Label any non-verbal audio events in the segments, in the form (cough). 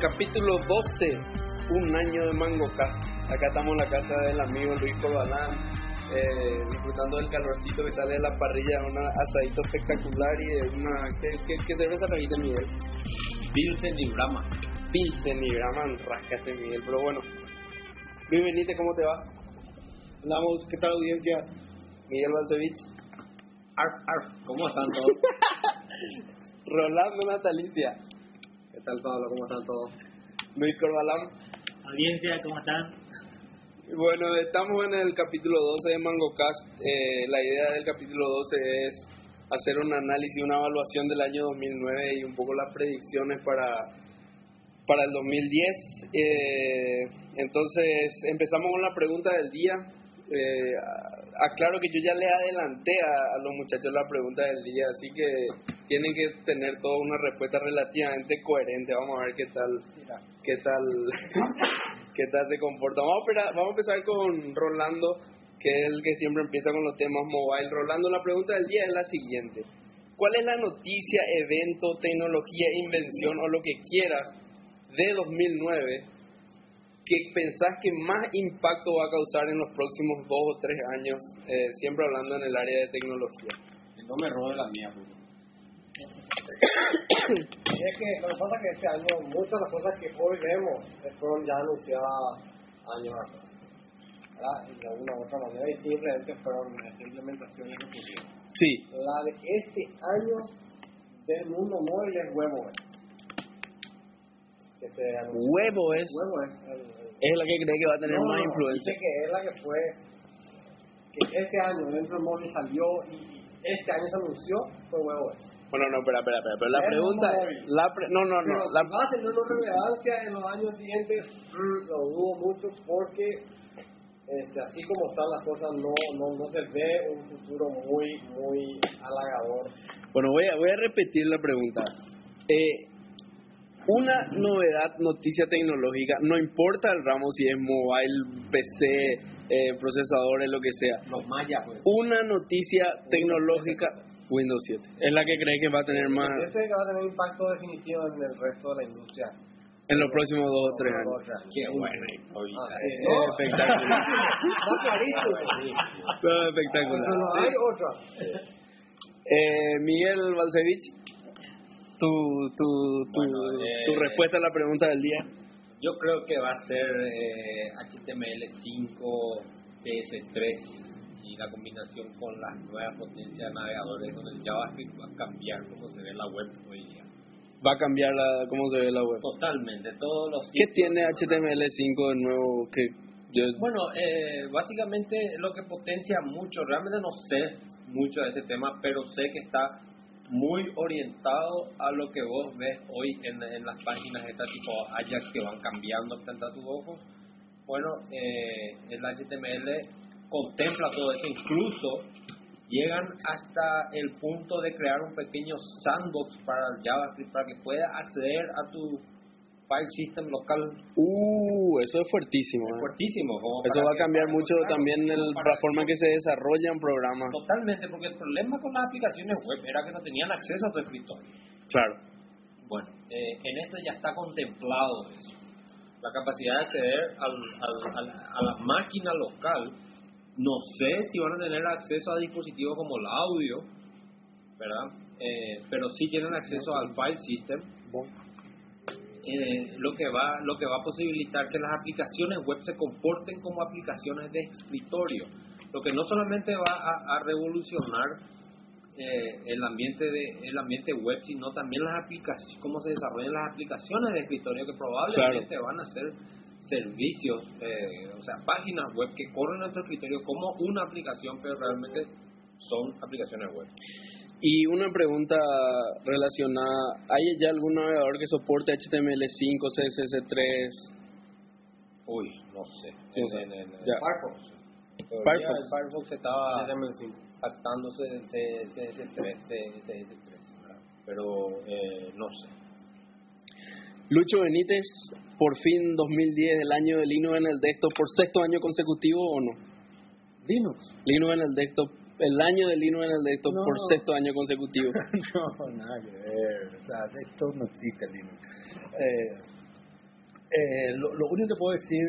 capítulo 12, un año de MangoCast. Acá estamos en la casa del amigo Luis Corbalán, eh, disfrutando del calorcito que sale de la parrilla, un asadito espectacular y de una... ¿Qué, qué, qué cerveza trajiste, Miguel? Pilsen y Brahma. Pilsen y Brahman, rascaste, Miguel. Pero bueno, bienvenido, ¿cómo te va? Hablamos, ¿qué tal audiencia? Miguel Balcevich. Arf, arf, ¿cómo están todos? (laughs) Rolando Natalicia. ¿Qué tal, Pablo? ¿Cómo están todos? Luis Corbalán. Audiencia, ¿cómo están? Bueno, estamos en el capítulo 12 de MangoCast. Eh, la idea del capítulo 12 es hacer un análisis, una evaluación del año 2009 y un poco las predicciones para, para el 2010. Eh, entonces, empezamos con la pregunta del día. Eh, aclaro que yo ya le adelanté a, a, los muchachos la pregunta del día, así que tienen que tener toda una respuesta relativamente coherente. Vamos a ver qué tal, qué tal, (laughs) qué tal se comporta. Vamos a, esperar, vamos a empezar con Rolando, que es el que siempre empieza con los temas mobile. Rolando, la pregunta del día es la siguiente. ¿Cuál es la noticia, evento, tecnología, invención o lo que quieras de 2009 que pensás que más impacto va a causar en los próximos dos o tres años, eh, siempre hablando en el área de tecnología? No me robe la mía, pues. Y es que lo que pasa es que este año muchas de las cosas que hoy vemos fueron ya anunciadas años atrás. ¿verdad? Y de alguna u otra manera y simplemente fueron este, implementaciones que ocurrieron. Sí. La de este año del mundo móvil es WebOS. Que se anunció. WebOS WebOS. el- el- es la que cree que va a tener No, más influencia. Que es la que fue, que este año dentro del móvil salió y este año se anunció, fue WebOS. Bueno, no, espera, espera, espera. Pero la pregunta. La pre- no, no, no. La, a tener una relevancia en los años siguientes, mm, lo dudo mucho porque este, así como están las cosas no, no, no se ve un futuro muy, muy halagador. bueno, voy a, voy a repetir la pregunta. Eh, una novedad, noticia tecnológica, no importa el ramo si es mobile, PC, eh, procesadores, lo que sea. Los mayas, pues. Una noticia tecnológica, Windows 7. Es la que cree que va a tener más Este que va a tener impacto definitivo en el resto de la industria. en los próximos dos o tres años. Qué bueno. Ah, Eh, ¿no? espectacular. (laughs) Está clarísimo. (laughs) No, Pero espectacular. no hay otra. Eh, Miguel Balcevich, tu, tu, tu, Bueno, eh, tu respuesta a la pregunta del día. Yo creo que va a ser eh, HTML5, CS3 y la combinación con las nuevas potencias de navegadores donde el JavaScript va a cambiar cómo se ve la web hoy día. Va a cambiar la, cómo se ve la web. Totalmente, todos los ¿Qué tiene HTML5 de nuevo? Que yo, Bueno, eh, básicamente lo que potencia mucho, realmente no sé mucho de este tema, pero sé que está muy orientado a lo que vos ves hoy en, en las páginas estas tipo Ajax que van cambiando frente a tus ojos. Bueno, eh, el HTML contempla todo eso, incluso llegan hasta el punto de crear un pequeño sandbox para el JavaScript para que pueda acceder a tu file system local uh, eso es fuertísimo. es ¿eh? fuertísimo. Eso va a cambiar mucho también el, la forma en que se desarrollan programas. Totalmente, porque el problema con las aplicaciones web era que no tenían acceso a tu escritorio. Claro. Bueno, eh, en esto ya está contemplado eso. La capacidad de acceder al, al- al- a la máquina local. No sé si van a tener acceso a dispositivos como el audio, ¿verdad? Eh, pero sí tienen acceso al file system. eh, lo que va lo que va a posibilitar que las aplicaciones web se comporten como aplicaciones de escritorio lo que no solamente va a, a revolucionar eh, el ambiente de el ambiente web sino también las aplicaciones cómo se desarrollan las aplicaciones de escritorio que probablemente van a ser servicios eh, o sea páginas web que corren en tu escritorio como una aplicación pero realmente son aplicaciones web Y una pregunta relacionada, ¿hay ya algún navegador que soporte HTML5, CSS3? uy no sé Sí, En- en- en- ya. Firefox Firefox. El Firefox estaba HTML5. jactándose del CS3, CS3 ¿verdad? pero eh, no sé. Lucho Benítez, por fin 2010, el año de Linux en el desktop, por sexto año consecutivo o no? Linux. Linux en el desktop, el año de Linux en el desktop No. por sexto año consecutivo. (laughs) No, nada que ver. O sea, esto no existe, Linux. Eh, Eh, lo, lo único que puedo decir,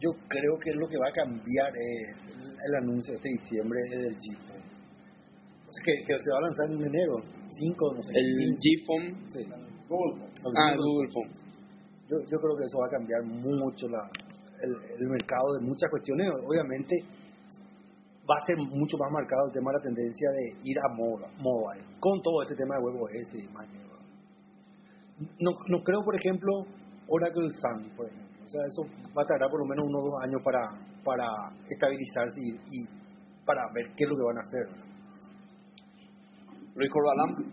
yo creo que lo que va a cambiar es el, el anuncio de este diciembre del sea, que, que se va a lanzar en enero, 5, no sé. El 15. G-Phone. Sí. Google. Ah, Google Phone. Yo, yo creo que eso va a cambiar mucho la, el, el mercado de muchas cuestiones. Obviamente va a ser mucho más marcado el tema de la tendencia de ir a moda, mobile, con todo ese tema de WebOS y demás. No, no creo, por ejemplo, Oracle Sun, por ejemplo. O sea, eso va a tardar por lo menos unos dos años para, para estabilizarse y, y para ver qué es lo que van a hacer. Luis Corbalán.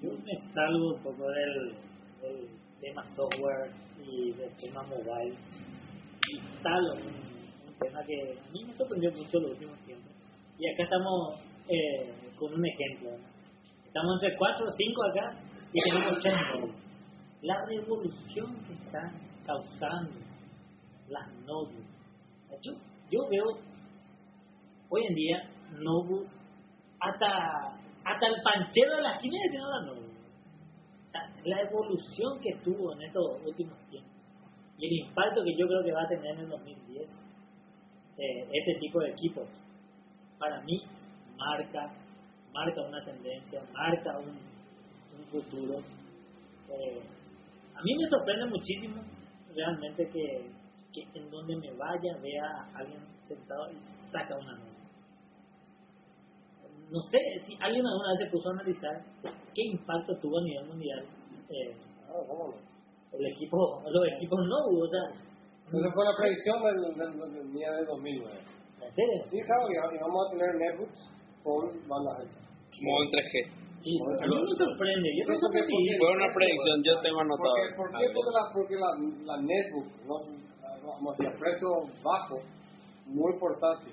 Yo me salgo un poco del, del tema software y del tema mobile. Y instalo un, un tema que a mí me sorprendió mucho en los últimos tiempos. Y acá estamos eh, con un ejemplo. Estamos entre 4 o 5 acá y tenemos 3 nodos. La revolución que están causando las notebooks. Yo, yo veo hoy en día notebooks hasta, hasta el panchero de la esquina tiene una notebook. La evolución que tuvo en estos últimos tiempos y el impacto que yo creo que va a tener en el 2010 eh, este tipo de equipos, para mí marca, marca una tendencia, marca un, un futuro. Eh, a mí me sorprende muchísimo realmente que, que en donde me vaya vea a alguien sentado y saca una nota. No sé si alguien alguna vez se puso a analizar qué impacto tuvo a nivel mundial eh, Ah, ¿cómo no? el equipo, los equipos no, o sea, Esa fue la predicción del, del, del, del día de 2009. en serio. Sí, claro, y, vamos a tener netbooks con bandas anchas. Modo en 3G. Y a mí me sorprende, yo que- sorprendí. porque- Fue una predicción, yo tengo ¿Por anotado. qué? ¿Por qué? Porque la, porque la, la netbook, ¿no? vamos precio bajo, muy portátil,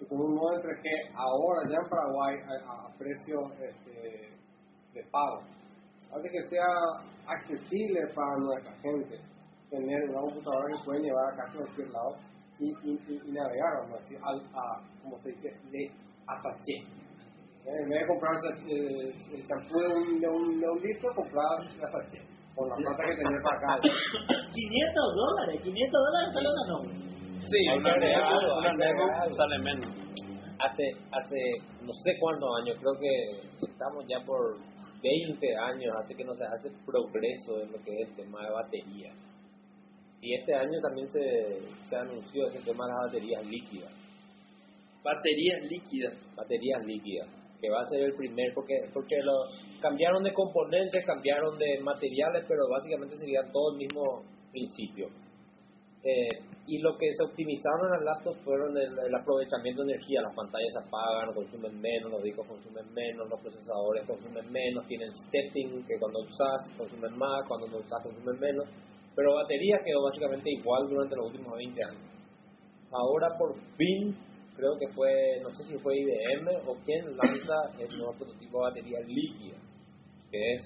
y con un modo que ahora ya en Paraguay a, a precio este, de pago. Hace que sea accesible para nuestra gente tener una computadora que pueden llevar a casi cualquier lado y, navegar, vamos a decir, al, a, como se dice, de Apache. En vez de comprar eh, el champú de un, de, un, litro, comprar la Apache. Con la plata que tenía para acá. (coughs) 500 dólares, 500 dólares solo la notebook. Sí, una sale menos. hace hace no sé cuántos años, creo que estamos ya por 20 años, hace que no se hace progreso en lo que es el tema de batería. Y este año también se, se anunció ese tema de las baterías líquidas. Baterías líquidas. baterías líquidas, que va a ser el primer, porque porque lo cambiaron de componentes, cambiaron de materiales, pero básicamente serían todo el mismo principio. Eh, y lo que se optimizaron las laptops fueron el, aprovechamiento de energía, las pantallas se apagan, consumen menos, los discos consumen menos, los procesadores consumen menos, tienen stepping, que cuando usas consumen más, cuando no usas consumen menos, pero batería quedó básicamente igual durante los últimos 20 años. Ahora por fin, creo que fue, no sé si fue IBM o quien lanza el nuevo prototipo de batería líquida, que es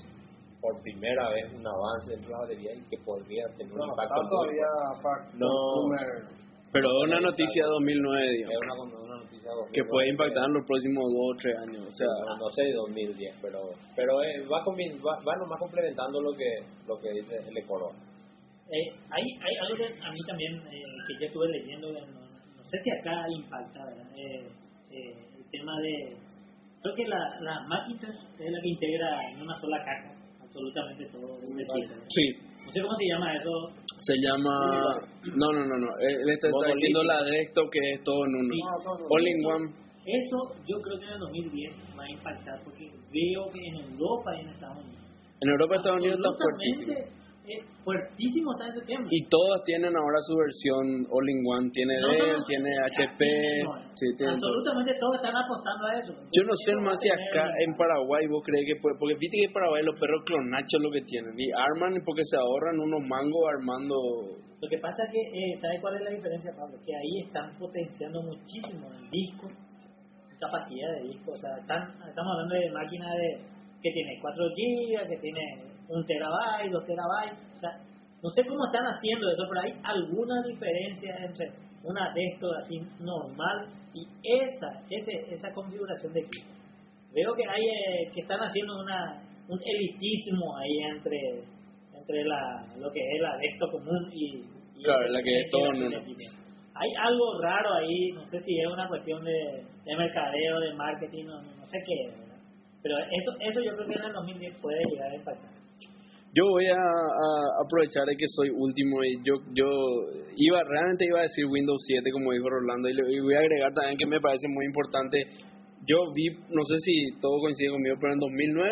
por primera vez un avance en la batería y que podría tener un impacto todavía para No. Pero es una noticia de 2009, Es digamos, una, una noticia que puede impactar en los próximos dos o tres años. O sea, no, no sé 2010, pero pero eh, va, va, va nomás complementando lo que lo que dice el Ecoro. Eh, hay, hay algo que a mí también, eh, que yo estuve leyendo, no, no sé si acá impacta, ¿verdad? Eh, eh, el tema de, creo que la, la Macintosh es la que integra en una sola caja absolutamente todo sí, No sé cómo se llama eso. se llama... No, no, no, no. Él está, diciendo la de esto que es todo en uno. Sí. All in one. Eso yo creo que en el 2010 va a impactar porque veo que en Europa y en Estados Unidos. En Europa, Estados Unidos está fuertísimo. Es fuertísimo está ese tema. Y todos tienen ahora su versión All in One. Tiene No, Dell, no, tiene HP. tiene, Sí, tienen todo. absolutamente todos están apostando a eso. Yo no sé más si acá en Paraguay vos crees que puede, porque viste que en Paraguay los perros clonachos lo que tienen y arman porque se ahorran unos mangos armando. Lo que pasa es que, eh, ¿sabes cuál es la diferencia, Pablo? Que ahí están potenciando muchísimo el disco, capacidad de disco. O sea, están, estamos hablando de máquinas de, que tiene 4 GB, que tiene 1 terabyte, 2 terabytes. O sea, no sé cómo están haciendo eso, pero hay alguna diferencia entre una de estos así normal y esa, ese, esa configuración de equipo. Veo que hay eh, que están haciendo una un elitismo ahí entre entre la, lo que es la de esto común y, y Claro, el- la que es todo en uno. Hay algo raro ahí, no sé si es una cuestión de, de mercadeo, de marketing, no, no sé qué es, ¿verdad? Pero eso, eso yo creo que en el 2010 puede llegar a impactar. Yo voy a, aprovechar de que soy último y yo yo iba realmente iba a decir Windows 7 como dijo Rolando y, le- voy a agregar también que me parece muy importante. Yo vi, no sé si todo coincide conmigo, pero en 2009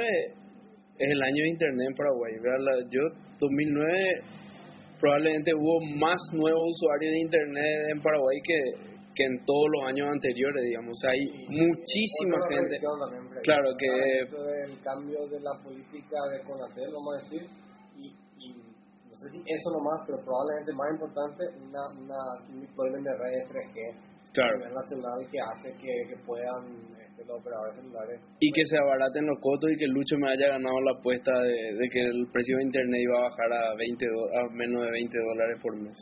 es el año de Internet en Paraguay. ¿verdad? Yo 2009 probablemente hubo más nuevos usuarios de Internet en Paraguay que, que en todos los años anteriores, digamos. Hay muchísima Otra gente. también. Claro que- del cambio de la política de Conatel, vamos a decir, y, y no sé si eso nomás, pero probablemente más importante, una, una, un deployment de redes 3G Claro. nacional que hace que, que puedan este, los operadores celulares y que se abaraten los costos y que Lucho me haya ganado la apuesta de, de que el precio de internet iba a bajar a 20 do- a menos de 20 dólares por mes.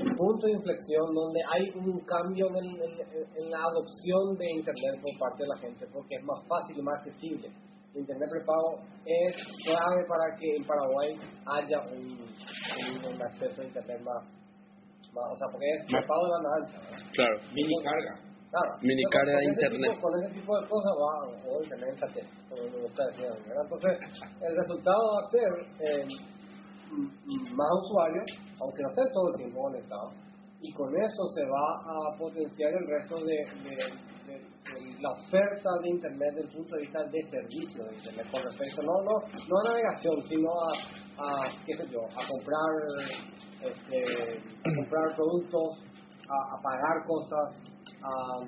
Un punto de inflexión donde hay un cambio en, el- en- la adopción de Internet por parte de la gente, porque es más fácil y más accesible. Internet prepago es clave para que en Paraguay haya un, un- un acceso a Internet más, más- o sea, porque es prepago de banda ancha. Claro. Mini carga. Claro. Mini carga de Internet. tipo- con ese tipo de cosas va o Internet como me gusta decir. ¿verdad? Entonces, el resultado va a ser eh, más usuarios, aunque no estén todo el tiempo y con eso se va a potenciar el resto de, la oferta de Internet desde el punto de vista de servicio de Internet. Con respecto, no, no, no a navegación, sino a, comprar, este, comprar productos, a, pagar cosas, a,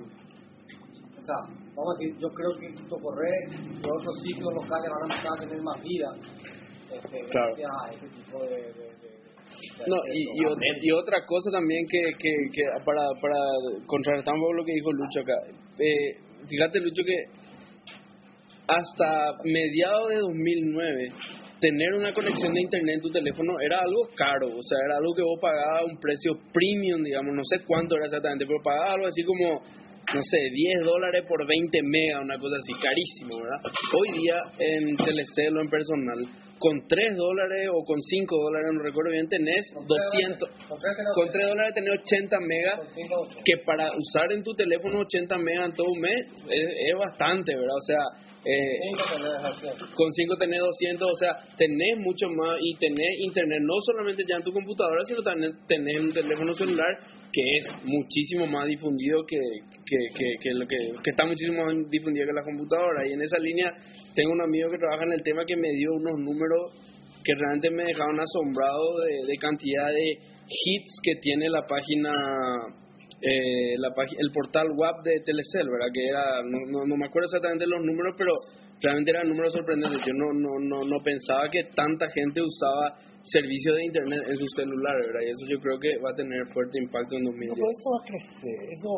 o sea, vamos a decir, yo creo que Tocorre y otros ciclos locales van a empezar a tener más vida Claro. No, y, y, ot- y otra cosa también que, que, para, para contrarrestar un poco lo que dijo Lucho acá. Eh, fíjate, Lucho, que hasta mediados de 2009 tener una conexión de internet en tu teléfono era algo caro, o sea, era algo que vos pagabas un precio premium, digamos, no sé cuánto era exactamente, pero pagabas algo así como, no sé, 10 dólares por 20 megas, una cosa así, carísimo, ¿verdad? Hoy día en Telecel en personal, con 3 dólares o con 5 dólares, no recuerdo bien, tenés Con tres 200, con tres tenés con 3 dólares tenés 80 megas, que para usar en tu teléfono 80 megas en todo un mes es, es bastante, ¿verdad? O sea, eh, con 5 tenés 200, o sea, tenés mucho más y tenés internet no solamente ya en tu computadora, sino también tenés en un teléfono celular que es muchísimo más difundido que, que, que, que lo que, que está muchísimo más difundido que la computadora. Y en esa línea tengo un amigo que trabaja en el tema que me dio unos números que realmente me dejaron asombrado de, de cantidad de hits que tiene la página eh, la el portal web de Telecel, ¿verdad? Que era, no, no, no me acuerdo exactamente los números, pero realmente eran números sorprendentes. Yo no, no, no, no pensaba que tanta gente usaba servicios de internet en sus celulares, ¿verdad? Y eso yo creo que va a tener fuerte impacto en No, 2010. pero eso va a crecer, eso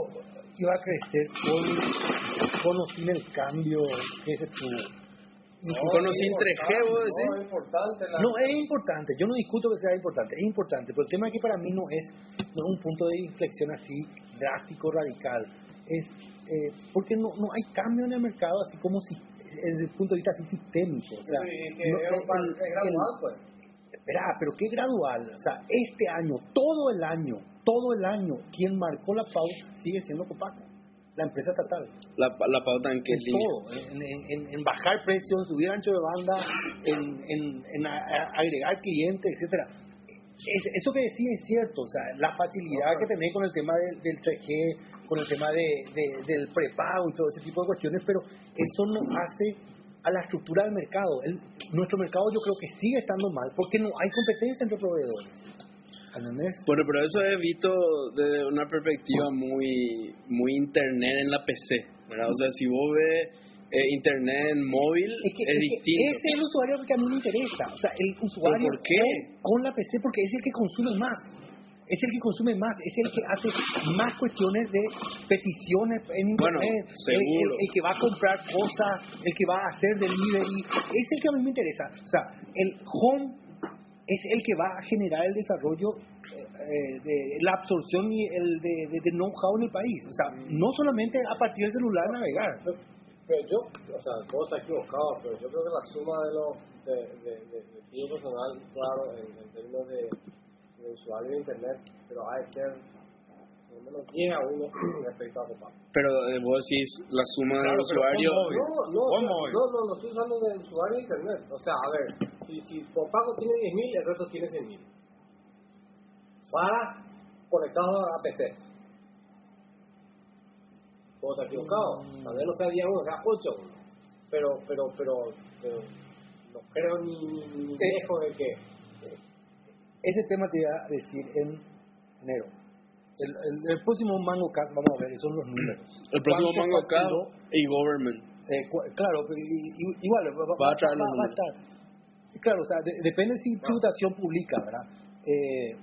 iba a crecer con, con o sin el cambio que se tuvo. Con o sin 3G, vos decís. No, es importante. La, No, es importante, yo no discuto que sea importante, es importante, pero el tema es que para mí no es, no es un punto de inflexión así drástico, radical, es eh, porque no, no hay cambio en el mercado así como si, desde el punto de vista así sistémico. O sea, Sí, que no- es, el- gradual, el- pues. Espera, pero qué gradual. O sea, este año, todo el año, todo el año, quien marcó la pauta sigue siendo Copaco, la empresa estatal. La, la pauta en qué En línea. todo, en, en- en bajar precios, en subir ancho de banda, en, en- en a- a- agregar clientes, etcétera. Es- eso que decís es cierto, o sea, la facilidad que tenés con el tema del, del 3G, con el tema de, de- del prepago y todo ese tipo de cuestiones, pero eso no hace a la estructura del mercado. El- nuestro mercado yo creo que sigue estando mal porque no hay competencia entre proveedores. ¿Entendés? Bueno, pero eso es visto desde una perspectiva muy muy internet en la PC, ¿verdad? O sea, si vos ves eh, internet en móvil, es, Es que, es que distinto. ese es el usuario que a mí me interesa. O sea, el usuario por qué? Con, la PC porque es el que consume más. Es el que consume más, es el que hace más cuestiones de peticiones en Bueno, internet, el, el- el que va a comprar cosas, el que va a hacer delivery, es el que a mí me interesa. O sea, el home es el que va a generar el desarrollo eh, de la absorción y el de, know-how en el país. O sea, no solamente a partir del celular navegar. Pero yo, o sea, todo está equivocado, pero yo creo que la suma de los de, de, personal, claro, en, términos de, de usuario de internet, pero hay que menos 10 a 1 respecto a Copago. Pero eh, vos decís la suma del Claro, pero usuario. No, no, ¿Cómo no, no, no, no estoy usando de usuario de internet. O sea, a ver, si, si Copago tiene 10.000, el resto tiene 100.000. Para conectados a PC. Puedo estar equivocado. Mm. Tal vez no sea 10 1, sea 8 1. Pero, pero, pero, pero no creo ni, ni, ni Eh. lejos de que. Ese tema te iba a decir en enero. El, el, el próximo Mango Cast, vamos a ver, son los números. El próximo ¿Cuánto Mango Cast y Government. Eh, claro, pero i- i- igual va, Va a traer los va a estar. Claro, o sea, de- depende si tributación pública, ¿verdad? Eh,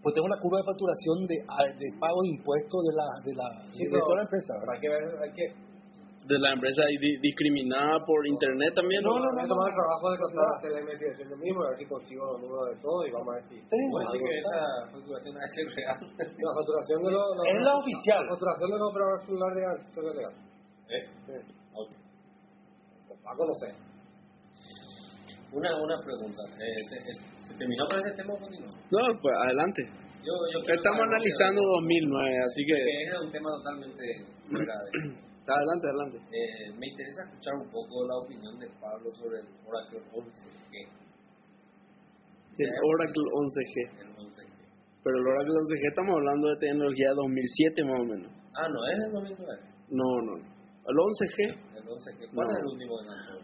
pues tengo la curva de facturación de, a- de pago de impuestos de la de la Sí, de toda la empresa, ¿verdad? Hay que ver, hay que. De la empresa y di- discriminada por internet también. No, no, no, no, tomar no. el trabajo de contar hacer la investigación yo mismo, a ver si consigo los números de todo y vamos a ver si. Algo Así que esa facturación es real. (laughs) La facturación de los. Es la oficial. La facturación de los operadores celulares legal, son legal. ¿Eh? Sí. Ok. Paco no sé. Una, una pregunta. Eh, ¿se, se- se terminó con ese tema o continúa? No, pues adelante. Yo, yo Estamos analizando 2009, así que. que es un tema totalmente fuera de... (clears throat) Adelante, adelante. Eh, me interesa escuchar un poco la opinión de Pablo sobre el Oracle 11G. El Oracle 11G. El 11G. Pero el Oracle 11G estamos hablando de tecnología 2007 más o menos. Ah, no, es el 2009. No, no. El 11G El 11G. ¿Cuál No. es el último que lanzó?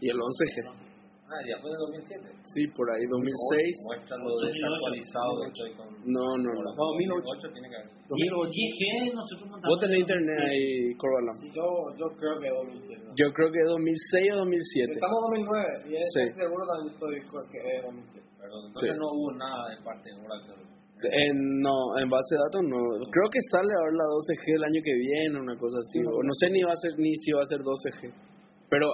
y el 11G. Ah, ya fue el 2007. Sí, por ahí 2006. Muéstralo desactualizado que estoy con... No, no, no. No, 2008 tiene que haber. 2008. Y G nosotros montamos. Vos tenés internet ahí, Corvalán. Sí, yo, yo creo que 2007. Yo creo que 2006 o 2007. Estamos en 2009 y es Sí. seguro también estoy que es 2007. Perdón, entonces Sí. no hubo nada de parte de Oracle. En, no, en base de datos no. Creo que sale ahora la 12G el año que viene, una cosa así. O no sé ni va a ser ni si va a ser 12G. Pero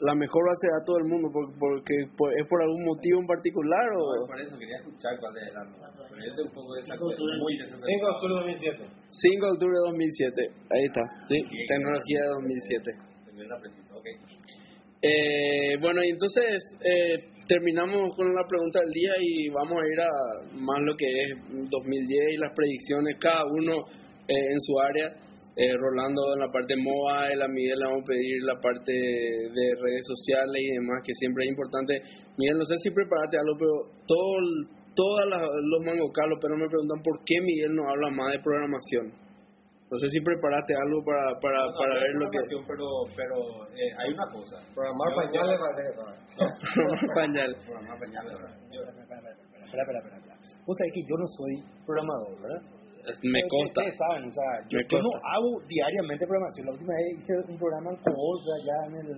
la mejor base de datos del mundo, porque, porque por- es por algún motivo en particular No, o por eso quería escuchar cuál es el año. Pero este es un poco Cinco de octubre. muy 5 de octubre de 2007. 5 de octubre de 2007. Ahí está. Sí, tecnología de 2007. Tener la precisa, ok. Eh, bueno, y entonces eh, terminamos con la pregunta del día y vamos a ir a más lo que es 2010 y las predicciones, cada uno eh, en su área. Eh, Rolando en la parte mobile, a Miguel le vamos a pedir la parte de redes sociales y demás, que siempre es importante. Miguel, no sé si preparaste algo, pero todo, todos los mangocalos, pero me preguntan por qué Miguel no habla más de programación. No sé si preparaste algo para, para, No, para no, ver es lo que... Pero, pero eh, hay una cosa. Programar pañales. (laughs) Pañal. Programar pañales, ¿verdad? Yo- Espera, espera, espera, espera. Vos sabés que yo no soy programador, ¿verdad? Me consta. Ustedes saben, o sea, yo, yo no hago diariamente programación. La última vez hice un programa en sea, ya en el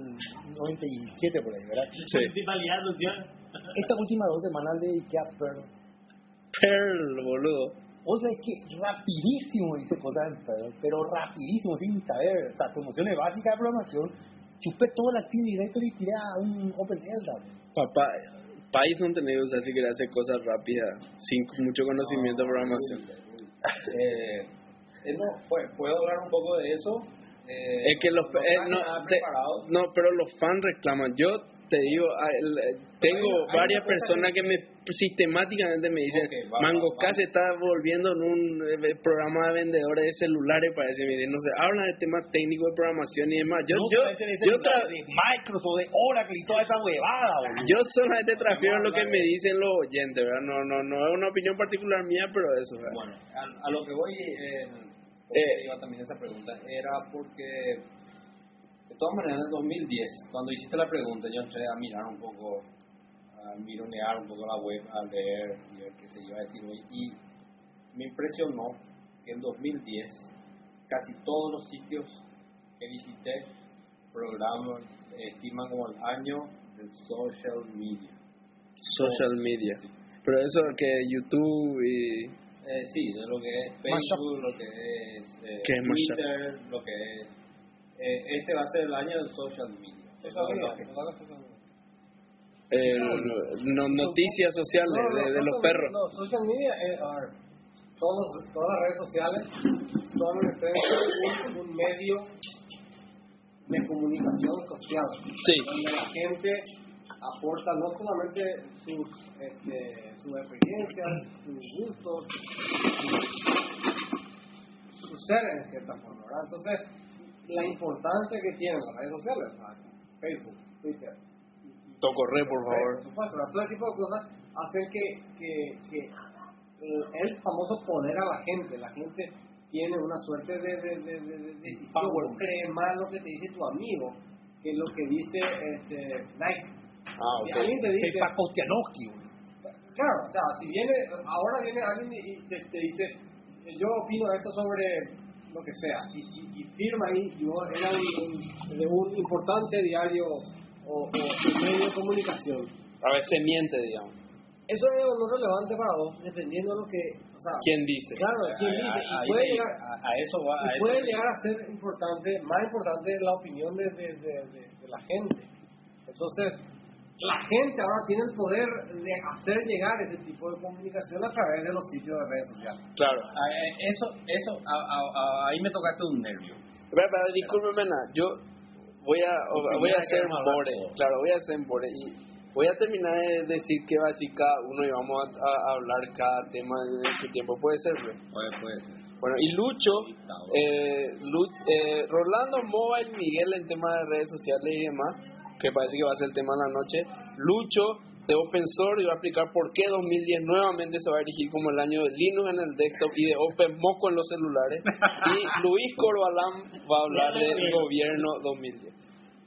97 por ahí, ¿verdad? Sí. Estas últimas dos semanas le dediqué a Perl. Perl, boludo. O sea, es que rapidísimo hice cosas en pero rapidísimo, sin saber, o sea, promociones básicas de programación. Chupé todo el Active Directory y tiré a un OpenELDA. Papá, Python sea, si querés hacer cosas rápidas, sin mucho conocimiento de programación. Eh, eh, no, puedo hablar un poco de eso. Eh, Es que los, no eh, no, te- pero los fans reclaman. Yo te digo, ah, eh, tengo varias personas que me sistemáticamente me dicen, Ok, va, Mango va, K va. se está volviendo en un eh, programa de vendedores de celulares para miren, no sé, hablan de temas técnicos de programación y demás. Yo, No, yo, yo, de Microsoft, de Oracle y toda esa huevada, boludo. yo solamente transfiero lo que me dicen los oyentes, ¿verdad? No, no, no es una opinión particular mía, pero eso, ¿verdad? Bueno, a, a lo que voy, eh, Eh. iba también esa pregunta, era porque, de todas maneras, en el 2010, cuando hiciste la pregunta, yo entré a mirar un poco, a mironear un poco la web, a leer y ver qué se iba a decir hoy, y me impresionó que en 2010 casi todos los sitios que visité programas estiman como el año del social media. Social media. Pero eso que YouTube y... Eh, sí, de lo que es Facebook, lo que es eh, ¿Qué es Mashup? Twitter, lo que es... eh, este va a ser el año del social media. Social media, Lo que- total la social media. Eh, no- noticias sociales No, no, de, de los perros. No, social media es, a ver, todos- todas las redes sociales son un, un medio de comunicación social. Sí. Donde la gente aporta no solamente sus, este, sus experiencias, sus gustos, su ser en cierta forma, ¿verdad? Entonces, la importancia que tienen las redes sociales, Facebook, Twitter, Tocorre, por favor. todo ese tipo de cosas hacen que, que, que el, el famoso poner a la gente, la gente tiene una suerte de, de, de, de, de decisión, Power. cree más lo que te dice tu amigo que lo que dice este, Nike. Ah, ok. alguien te dice, Pepa Kostianowski, güey. claro, o sea, si viene, ahora viene alguien y y te, te dice, yo opino esto sobre lo que sea, y, y, y firma ahí, y vos era un- de un importante diario o, o medio de comunicación. A veces miente, digamos. Eso es o no relevante para vos, dependiendo de lo que, o sea, ¿Quién dice? claro, quién dice, y Ahí puede le- llegar, a, a eso va. a y eso puede sí. llegar a ser importante, más importante la opinión de, de, de, de- de la gente. Entonces, la gente ahora tiene el poder de hacer llegar ese tipo de comunicación a través de los sitios de redes sociales. Claro. Ah, eh, Eso, eso, a- a- a- ahí me tocaste un nervio. Espera, discúlpeme, nada. Yo voy a, voy a hacer bore. Claro, voy a hacer bore. Y voy a terminar de decir qué va a decir cada uno y vamos a, a hablar cada tema en su tiempo. ¿Puede ser? güey? Puede, puede ser. Bueno, y Lucho, eh, Lu- eh, Rolando Mobile, Miguel en tema de redes sociales y demás, que parece que va a ser el tema de la noche. Lucho de Open Source y va a explicar por qué 2010 nuevamente se va a erigir como el año de Linux en el desktop y de Open Moco en los celulares. Y (laughs) Luis Corbalán va a hablar del gobierno 2010.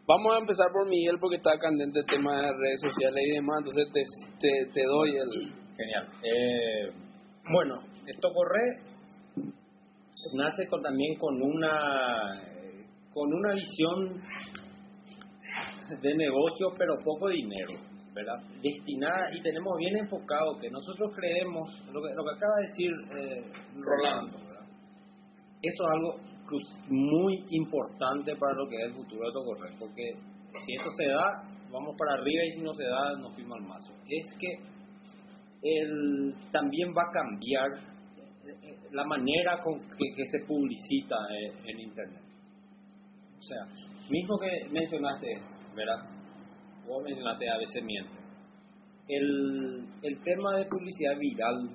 Vamos a empezar por Miguel porque está candente el tema de redes sociales y demás, entonces te, te, te doy el... Genial. Eh, bueno, esto corre nace con, también con una eh, con una visión de negocio, pero poco dinero, ¿verdad? Destinada y tenemos bien enfocado que nosotros creemos lo que, lo que acaba de decir eh, Rolando, ¿verdad? Eso es algo muy importante para lo que es el futuro de Tocorre, porque si esto se da, vamos para arriba y si no se da, nos fuimos al mazo. Es que el, también va a cambiar eh, eh, la manera con que, se publicita eh, en Internet. O sea, mismo que mencionaste, ¿verdad? Vos mencionaste a veces miente. El, el tema de publicidad viral,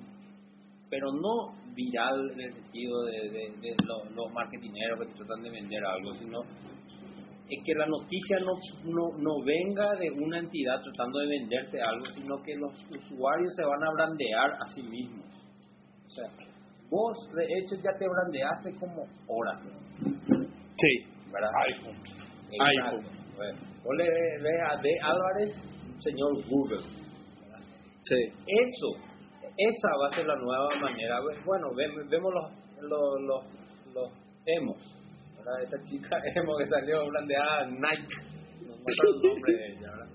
pero no viral en el sentido de, de, de los, los marketineros que tratan de vender algo, sino es que la noticia no, no, no venga de una entidad tratando de venderte algo, sino que los usuarios se van a brandear a sí mismos. O sea, vos de hecho ya te brandeaste como Oracle, Sí. ¿verdad? iPhone. Exacto. iPhone. Bueno, le ves a D. Álvarez, señor Google. Sí. Eso, esa va a ser la nueva manera. Bueno, ve- vemos los, los, los, los emos. ¿verdad? Esta chica (laughs) emo que salió brandeada Nike. No me acuerdo el nombre de ella, ¿verdad?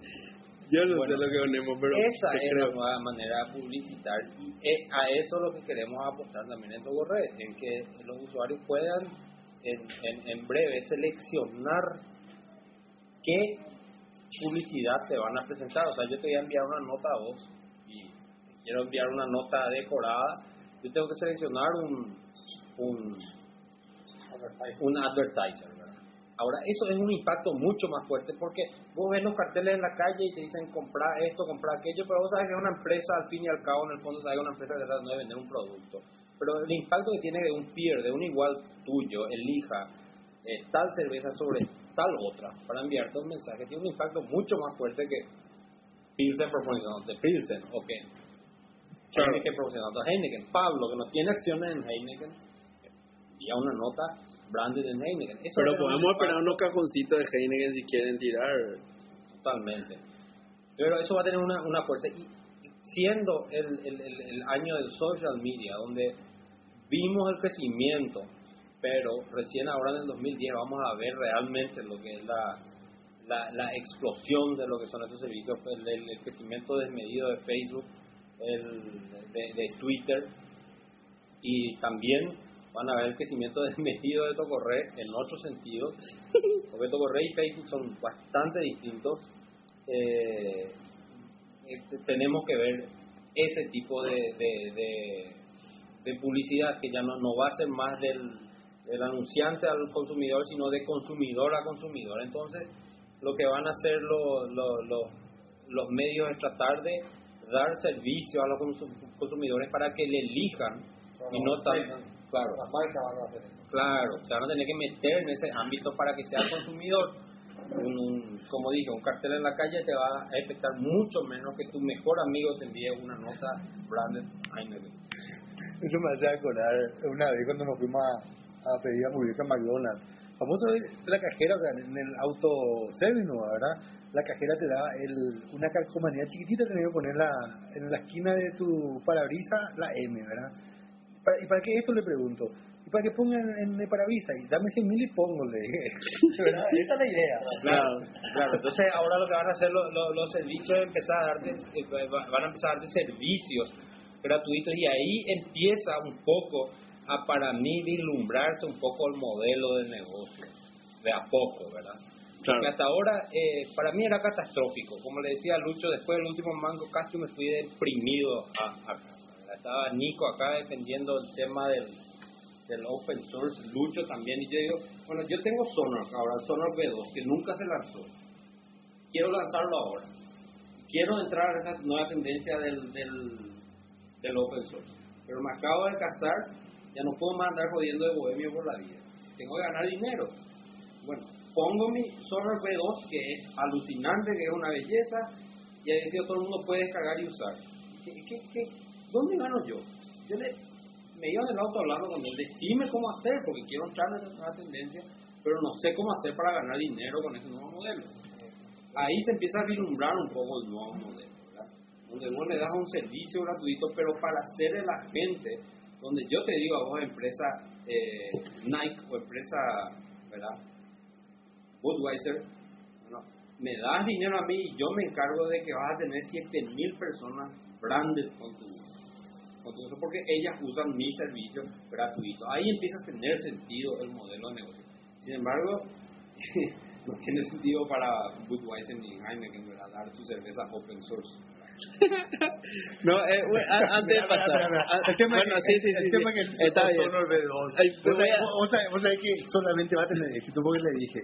Yo no Bueno, sé lo que ponemos, pero Esa es creo. la nueva manera de publicitar y eh, a eso es lo que queremos apostar también en Tocorred, en que los usuarios puedan en, en, en breve seleccionar qué publicidad te van a presentar. O sea, yo te voy a enviar una nota a vos y quiero enviar una nota decorada, yo tengo que seleccionar un, un, un advertiser. Ahora, eso es un impacto mucho más fuerte porque vos ves los carteles en la calle y te dicen comprar esto, comprar aquello, pero vos sabes que es una empresa, al fin y al cabo, en el fondo, sabes que una empresa que trata de vender un producto. Pero el impacto que tiene de un peer, de un igual tuyo, elija eh, tal cerveza sobre tal otra, para enviarte un mensaje, tiene un impacto mucho más fuerte que Pilsen proporcionándote Pilsen, o que Claro. Heineken proporcionando a Heineken. Pablo, que no tiene acciones en Heineken, envía una nota branded en Heineken. Eso Pero podemos esperar unos cajoncitos de Heineken si quieren tirar. Totalmente. Pero eso va a tener una, una fuerza. Y siendo el, el, el, el año del social media, donde vimos el crecimiento, pero recién ahora en el 2010 vamos a ver realmente lo que es la, la, la explosión de lo que son estos servicios, el, el- crecimiento desmedido de Facebook, el, de, Twitter, y también van a ver el crecimiento (laughs) desmedido de Tocorre en otro sentido, porque Tocorre y Facebook son bastante distintos. Eh, este, tenemos que ver ese tipo de, de, de- de publicidad que ya no, no va a ser más del, del anunciante al consumidor, sino de consumidor a consumidor. Entonces, lo que van a hacer los, los, los, los medios es tratar de dar servicio a los consum- consumidores para que le elijan y no tan claro Las marcas van a hacer eso. claro o sea van a tener que meter en ese ámbito para que sea el consumidor un, un- como dije un cartel en la calle te va a afectar mucho menos que tu mejor amigo te envíe una nota branded Heineken Eso me hace acordar una vez cuando nos fuimos a, a pedir hamburguesa a McDonald's. Famoso es la cajera, o sea, en el auto service, ¿no? ¿verdad? La cajera te da el, una calcomanía chiquitita, tenés que poner la, en la esquina de tu parabrisas la M, ¿verdad? Para- ¿Y para qué esto le pregunto? Y para que pongan en el parabrisas, y dame 100 mil y pongo, le dije. ¿Verdad? Esta es la idea. Claro, claro. Entonces ahora lo que van a hacer los, los, los servicios es empezar a darte, eh, va- van a empezar a darte servicios gratuitos y ahí empieza un poco a para mí vislumbrarse un poco el modelo de negocio de a poco, ¿verdad? Porque hasta ahora eh, para mí era catastrófico. Como le decía a Lucho, después del último Mango casi me fui deprimido a, a casa. ¿verdad? Estaba Nico acá defendiendo el tema del, del open source, Lucho también, y yo digo, bueno, yo tengo Sonar ahora, el Sonar V2, que nunca se lanzó. Quiero lanzarlo ahora. Quiero entrar a esa nueva tendencia del, del, del open source. Pero me acabo de casar, ya no puedo más andar jodiendo de bohemio por la vida. Tengo que ganar dinero. Bueno, pongo mi Sonar V2, que es alucinante, que es una belleza, y ahí decía, todo el mundo puede descargar y usar. ¿Qué, qué? ¿Dónde gano yo? Yo le, me iba en el auto hablando con él, decime cómo hacer, porque quiero entrar en esa tendencia, pero no sé cómo hacer para ganar dinero con ese nuevo modelo. Ahí se empieza a vislumbrar un poco el nuevo modelo, ¿verdad? Donde vos le das un servicio gratuito, pero para hacerle a la gente, donde yo te digo a vos, empresa eh, Nike o empresa, ¿verdad? Budweiser, me das dinero a mí y yo me encargo de que vas a tener 7000 personas branded con tu, eso porque ellas usan mi servicio gratuito. Ahí empieza a tener sentido el modelo de negocio. Sin embargo, (laughs) no tiene sentido para Budweiser ni Heineken ¿verdad? dar tu cerveza open source. No, eh, a- (laughs) antes de pasar. El tema bueno, que, sí, sí, el sí, tema sí. que dice Está bien. Sonar V2. Ay, Vos voy sabés- a- vos sabés- vos sabés que solamente va a tener éxito porque le dije,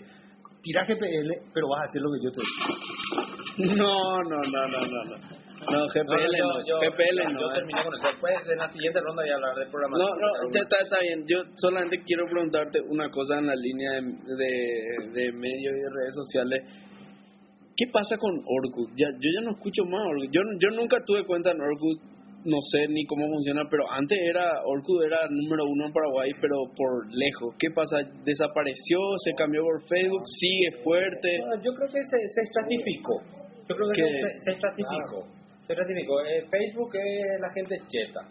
tira GPL, pero vas a hacer lo que yo te digo. No, no, no, no, no. no. No, GPL no, yo, yo- GPL yo no. terminé con eso. Después, en la siguiente ronda, voy a hablar de No, programación. no, ya está, está bien. Yo solamente quiero preguntarte una cosa en la línea de, de, de medios y de redes sociales. ¿Qué pasa con Orkut? Ya, yo ya no escucho más Orkut. Yo, yo nunca tuve cuenta en Orkut, no sé ni cómo funciona, pero antes era Orkut era número uno en Paraguay, pero por lejos. ¿Qué pasa? ¿Desapareció? ¿Se cambió por Facebook? ¿Sigue fuerte? No, yo creo que se, se estratificó. Yo creo que ¿Qué? se, se estratificó. Se estratificó. Eh, Facebook es la gente cheta.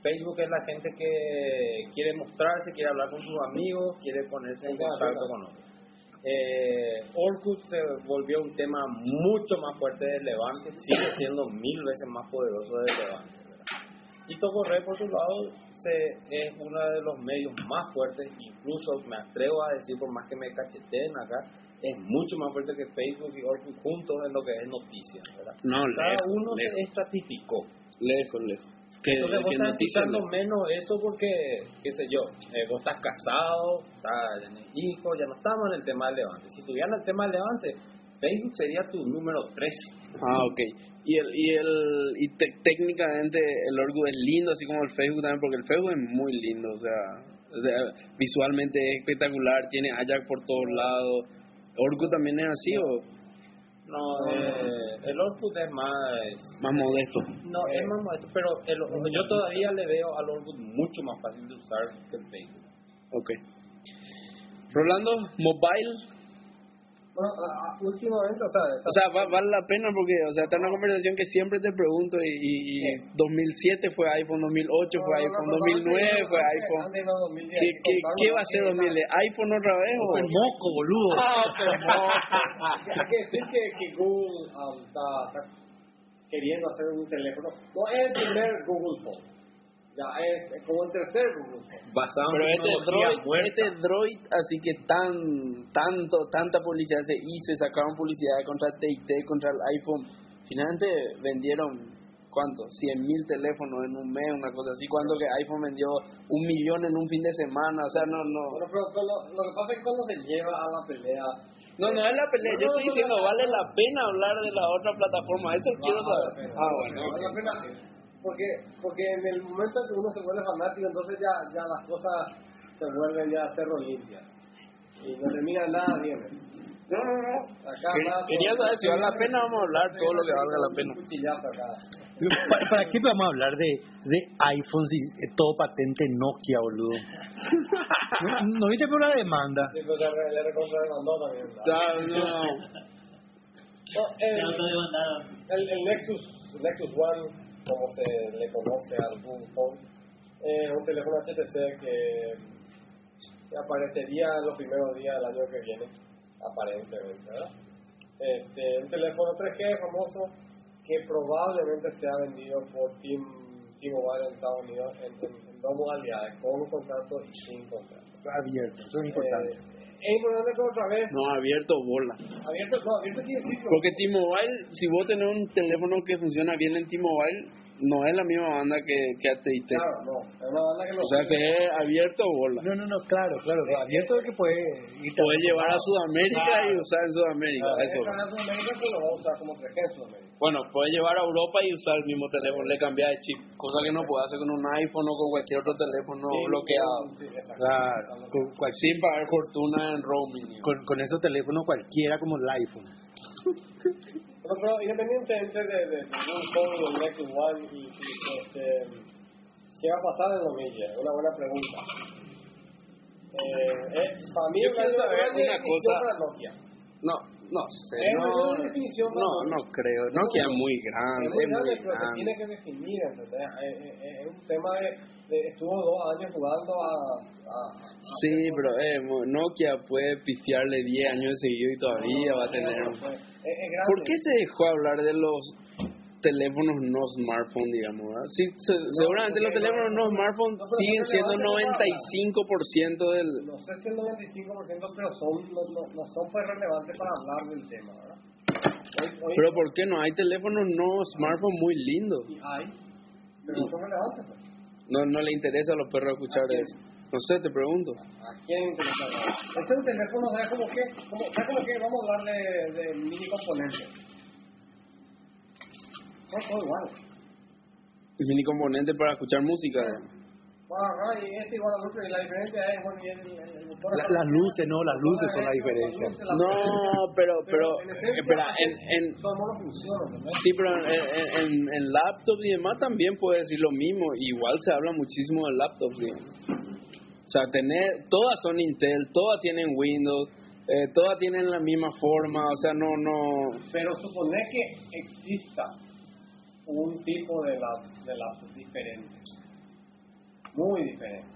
Facebook es la gente que quiere mostrarse, quiere hablar con sus amigos, quiere ponerse en contacto con otros. Eh, Orkut se volvió un tema mucho más fuerte de Levante, sigue siendo mil veces más poderoso de Levante. ¿verdad? Y Tocorre, por su lado, se, es uno de los medios más fuertes, incluso me atrevo a decir, por más que me cacheteen acá, es mucho más fuerte que Facebook y Orkut juntos en lo que es noticias. ¿verdad? No, Cada lejos, uno lejos, se estratificó. lejos, lejos. Que, Entonces vos que estás escuchando no. menos eso porque, qué sé yo, eh, vos estás casado, estás tenés hijos, ya no estamos en el tema del Levante. Si tuvieran el tema del Levante, Facebook sería tu número 3. Ah, ok. Y el y el y te- técnicamente el Orkut es lindo, así como el Facebook también, porque el Facebook es muy lindo, o sea, o sea, visualmente es espectacular, tiene Ajax por todos lados. Orkut también es así o No, eh, el Orkut es más... más modesto. No, es más modesto, pero el- yo todavía le veo al Orkut mucho más fácil de usar que el Facebook. Ok. Rolando, mobile, Bueno, últimamente, o sea, o sea, va- vale la pena porque, o sea, está una conversación que siempre te pregunto y, y, y 2007 fue iPhone, 2008 fue iPhone, 2009 fue iPhone. Antes de 2010, ¿Qué, qué, qué va a ser esa- 2010? ¿iPhone otra vez o...? El moco, boludo. Hay que decir que, que Google um, está, está queriendo hacer un teléfono. No es el primer Google Phone. Ya es, es como el tercer Google Phone. Basado Pero en este droid, muerta. este droid, así que tan, tanto, tanta publicidad se hizo, y sacaron publicidad contra TIT, contra el iPhone. Finalmente vendieron ¿cuánto? 100 mil teléfonos en un mes, una cosa así. Cuando que iPhone vendió un millón en un fin de semana, o sea, no, no. Bueno, pero, pero lo, lo que pasa es que cuando se lleva a la pelea... No, no es la pelea. No, Yo no, estoy no, diciendo, no, vale no. la pena hablar de la otra plataforma. Eso quiero Vale la saber. Ah, bueno. Vale la pena porque, porque en el momento en que uno se vuelve fanático, entonces ya, ya las cosas se vuelven ya cerro limpias. Y no termina nada bien. No, no, no. Acá, nada, Quería saber si vale la pena, vamos a hablar todo lo que valga la pena. ¿Para, para qué vamos a hablar de, de iPhones y todo patente Nokia, boludo? ¿No, no viste por la demanda? Sí, pues ya re- le recontra demandó también. Ya, no. No, el, el, el Nexus, Nexus One, como se le conoce al Google Phone, es un teléfono HTC que, aparecería en los primeros días del año que viene, aparentemente, ¿verdad? Este, un teléfono 3G famoso que probablemente sea vendido por Team, T-Mobile en Estados Unidos en, en- en dos modalidades, con un contrato y sin contrato. Abierto, eso es importante. Eh, otra vez, No, abierto bola. abierto, no, abierto quiere decir que- Porque T-Mobile, si vos tenés un teléfono que funciona bien en T-Mobile, no es la misma banda que, que AT&T. Claro, no, es una banda que lo O sea que es abierto bola. No, no, no, claro, claro. Abierto es que puede ir Puedes llevar a Sudamérica y usar en Sudamérica. Claro, Eso. es Sudamérica, pero lo va a usar como 3G en Sudamérica. Bueno, puedes llevar a Europa y usar el mismo teléfono, le cambias de chip. Cosa que no puedes hacer con un iPhone o con cualquier otro teléfono Sí, bloqueado. sí. Claro, con, cual- Sin pagar fortuna en roaming. con, con esos teléfonos cualquiera como el iPhone. (laughs) Pero, pero independientemente de, de, de Google Phone y el Nexus One, y, y, este, ¿qué va a pasar en 2010? Una buena pregunta. Eh, eh, para mí Yo quiero saber una cosa. para Nokia. No, no sé. No, no, no creo. Nokia es muy Es grande, muy es grande, muy pero se tiene grande. que definir, ¿entendés? Es, es- es un tema de, de- Estuvo dos años jugando a... Sí, pero eh, Nokia puede pifiarle 10 años seguidos y todavía va a tener... Es, es grande. ¿Por qué se dejó hablar de los teléfonos no smartphone, digamos? ¿verdad? Sí, se- seguramente los teléfonos no smartphone no, siguen siendo relevante 95% del... No sé si el 95%, pero son, no, no, no son pues relevantes para hablar del tema, ¿verdad? Hoy, hoy Pero ¿por qué no? Hay teléfonos no smartphone muy lindos. sí hay, pero no son relevantes. Pues. No, no le interesa a los perros escuchar eso. No sé, te pregunto. ¿A quién interesa? Este es un teléfono, ¿sabes como que? Como, ¿Sabes como que vamos a hablar de, de mini componentes? Todo igual. Es mini componente para escuchar música. Bueno, no, y este igual a otro, y la diferencia es, bueno, y el, el, el motor... La- las luces, no, las luces son la diferencia. No, pero, pero, en esencia, espera, en, en, sí, pero en, en, en, en laptops y demás también puede decir lo mismo. Igual se habla muchísimo de laptops, digamos. O sea, tener, todas son Intel, todas tienen Windows, eh, todas tienen la misma forma, o sea, no, no, Pero suponer que exista un tipo de laptop, de laptop diferente, muy diferente.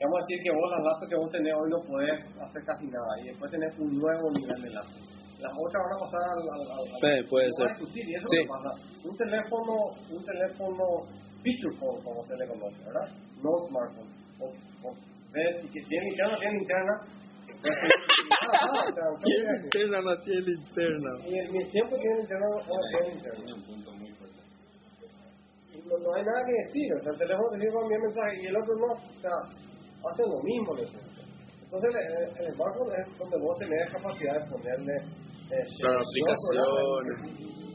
Vamos a decir que vos las laptops que vos tenés hoy no podés hacer casi nada y después tenés un nuevo nivel de laptop. Las otras van a pasar al... al, Sí, puede ser. y eso Sí. pasa. Un teléfono, un teléfono feature phone, como se le conoce, ¿verdad? No smartphone. Vos ves y que tiene interna, tiene interna. Linterna, no tiene linterna. Y el, mi tiempo tiene interno o no tiene interno. Tiene un punto muy fuerte. Y no, hay nada que decir. O sea, el teléfono te sirve enviar mensaje y el otro no. O sea, hacen lo mismo. Entonces, el, el smartphone es donde vos tenés capacidad de ponerle eh, aplicaciones.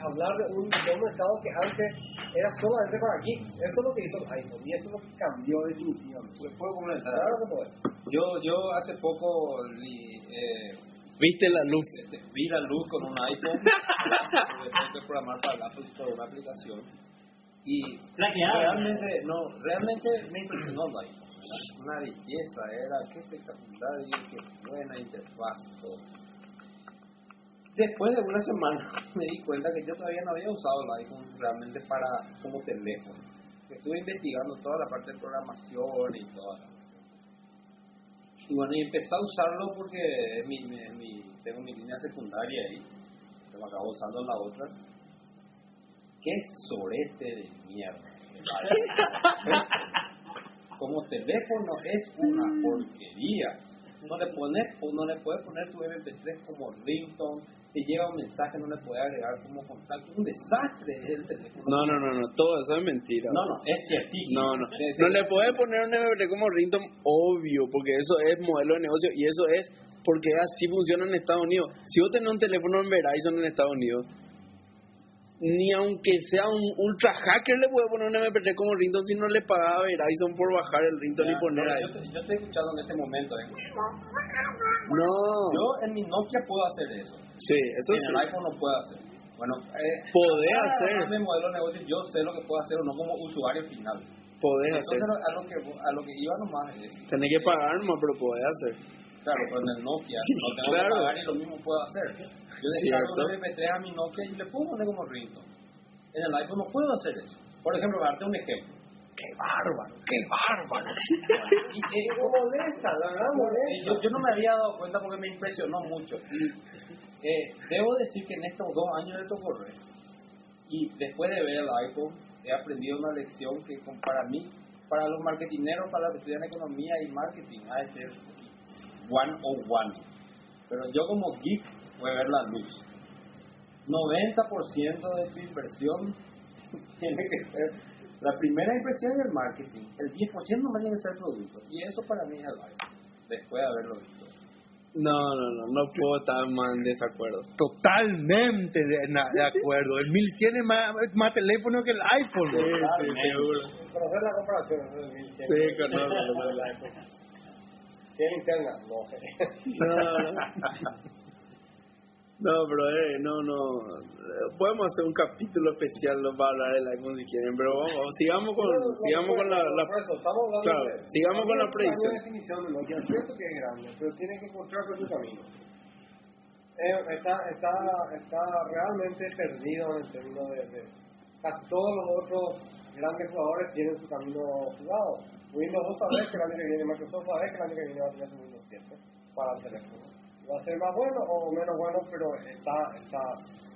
Hablar de un, de un mercado que antes era solamente para geeks. Eso es lo que hizo el iPhone y eso es lo que cambió definitivamente. ¿Les puedo comentar? Claro. Yo, yo hace poco li- eh, Viste la luz. este, vi la luz con un iPhone, (laughs) que programar para el Apple Store una aplicación y realmente, no, realmente me impresionó el iPhone. Una belleza, era qué espectacular y qué buena interfaz. todo. Después de una semana (laughs) me di cuenta que yo todavía no había usado el iPhone realmente para como teléfono. Estuve investigando toda la parte de programación y toda la y bueno, y empecé a usarlo porque es mi, mi- mi- tengo mi línea secundaria ahí, que me acabo usando la otra. ¡Qué sorete de mierda! (laughs) Como teléfono es una porquería. No le pones, no le puedes poner tu MP3 como ringtone, te llega un mensaje, no le puedes agregar como contacto. Un desastre es el teléfono. No, no, no, no, todo eso es mentira. No, no, es ciertísimo. No, no. No le puede poner un MP3 como ringtone, obvio, porque eso es modelo de negocio y eso es porque así funciona en Estados Unidos. Si vos tenés un teléfono en Verizon en Estados Unidos, ni aunque sea un ultra hacker le puede poner un MP3 como ringtone si no le pagaba a Verizon por bajar el ringtone y poner ahí. yo, te, yo estoy escuchando en este momento. ¿eh? No. Yo en mi Nokia puedo hacer eso. Sí, eso en sí. el iPhone no puedo hacer. Bueno, eh, para hacer. armarme modelo de negocio, yo sé lo que puedo hacer o no como usuario final. Entonces, hacer. a lo que a lo que iba nomás es, Tenés que pagar más, pero podés hacer. claro, pero en el Nokia Sí, no tengo claro. que pagar y lo mismo puedo hacer. Yo descargo un MP3 a mi Nokia y le puedo poner como ringtone. En el iPhone no puedo hacer eso. Por ejemplo, darte un ejemplo. ¡Qué bárbaro! ¡Qué bárbaro! (laughs) Y, eh, molesta, la verdad molesta. yo, yo no me había dado cuenta porque me impresionó mucho. Y, eh, debo decir que en estos dos años de Tocorre y después de ver el iPhone, he aprendido una lección que para mí, para los marketineros, para los que estudian economía y marketing, ha de ser one on one. Pero yo como geek voy a ver la luz. 90% de tu inversión (laughs) tiene que ser la primera impresión y el marketing. El 10% no tiene que ser producto. Y eso para mí es el iPhone, después de haberlo visto. No, no, no, no puedo estar más en desacuerdo. Totalmente de, na- de acuerdo. El 1100 es más, más teléfono que el iPhone. Conocer la comparación. ¿no? El 1100. Sí, conozco. (laughs) ¿Tiene linterna? No sé. No, (laughs) no, pero eh, no, no. eh, Podemos hacer un capítulo especial ¿no? para hablar del iPhone si quieren, pero vamos, sigamos con, No, no, sigamos con la, la- por eso, estamos hablando claro, de- sigamos con la predicción. de definición de Nokia. Es cierto que es grande, pero tiene que encontrar su camino. Eh, está, está, está realmente perdido en el término de, de- Casi todos los otros grandes jugadores tienen su camino jugado. Windows vos sabés que el año que viene, Microsoft sabés que el año que viene va a tener su Windows 7 para el teléfono. Va a ser más bueno o menos bueno, pero está, está,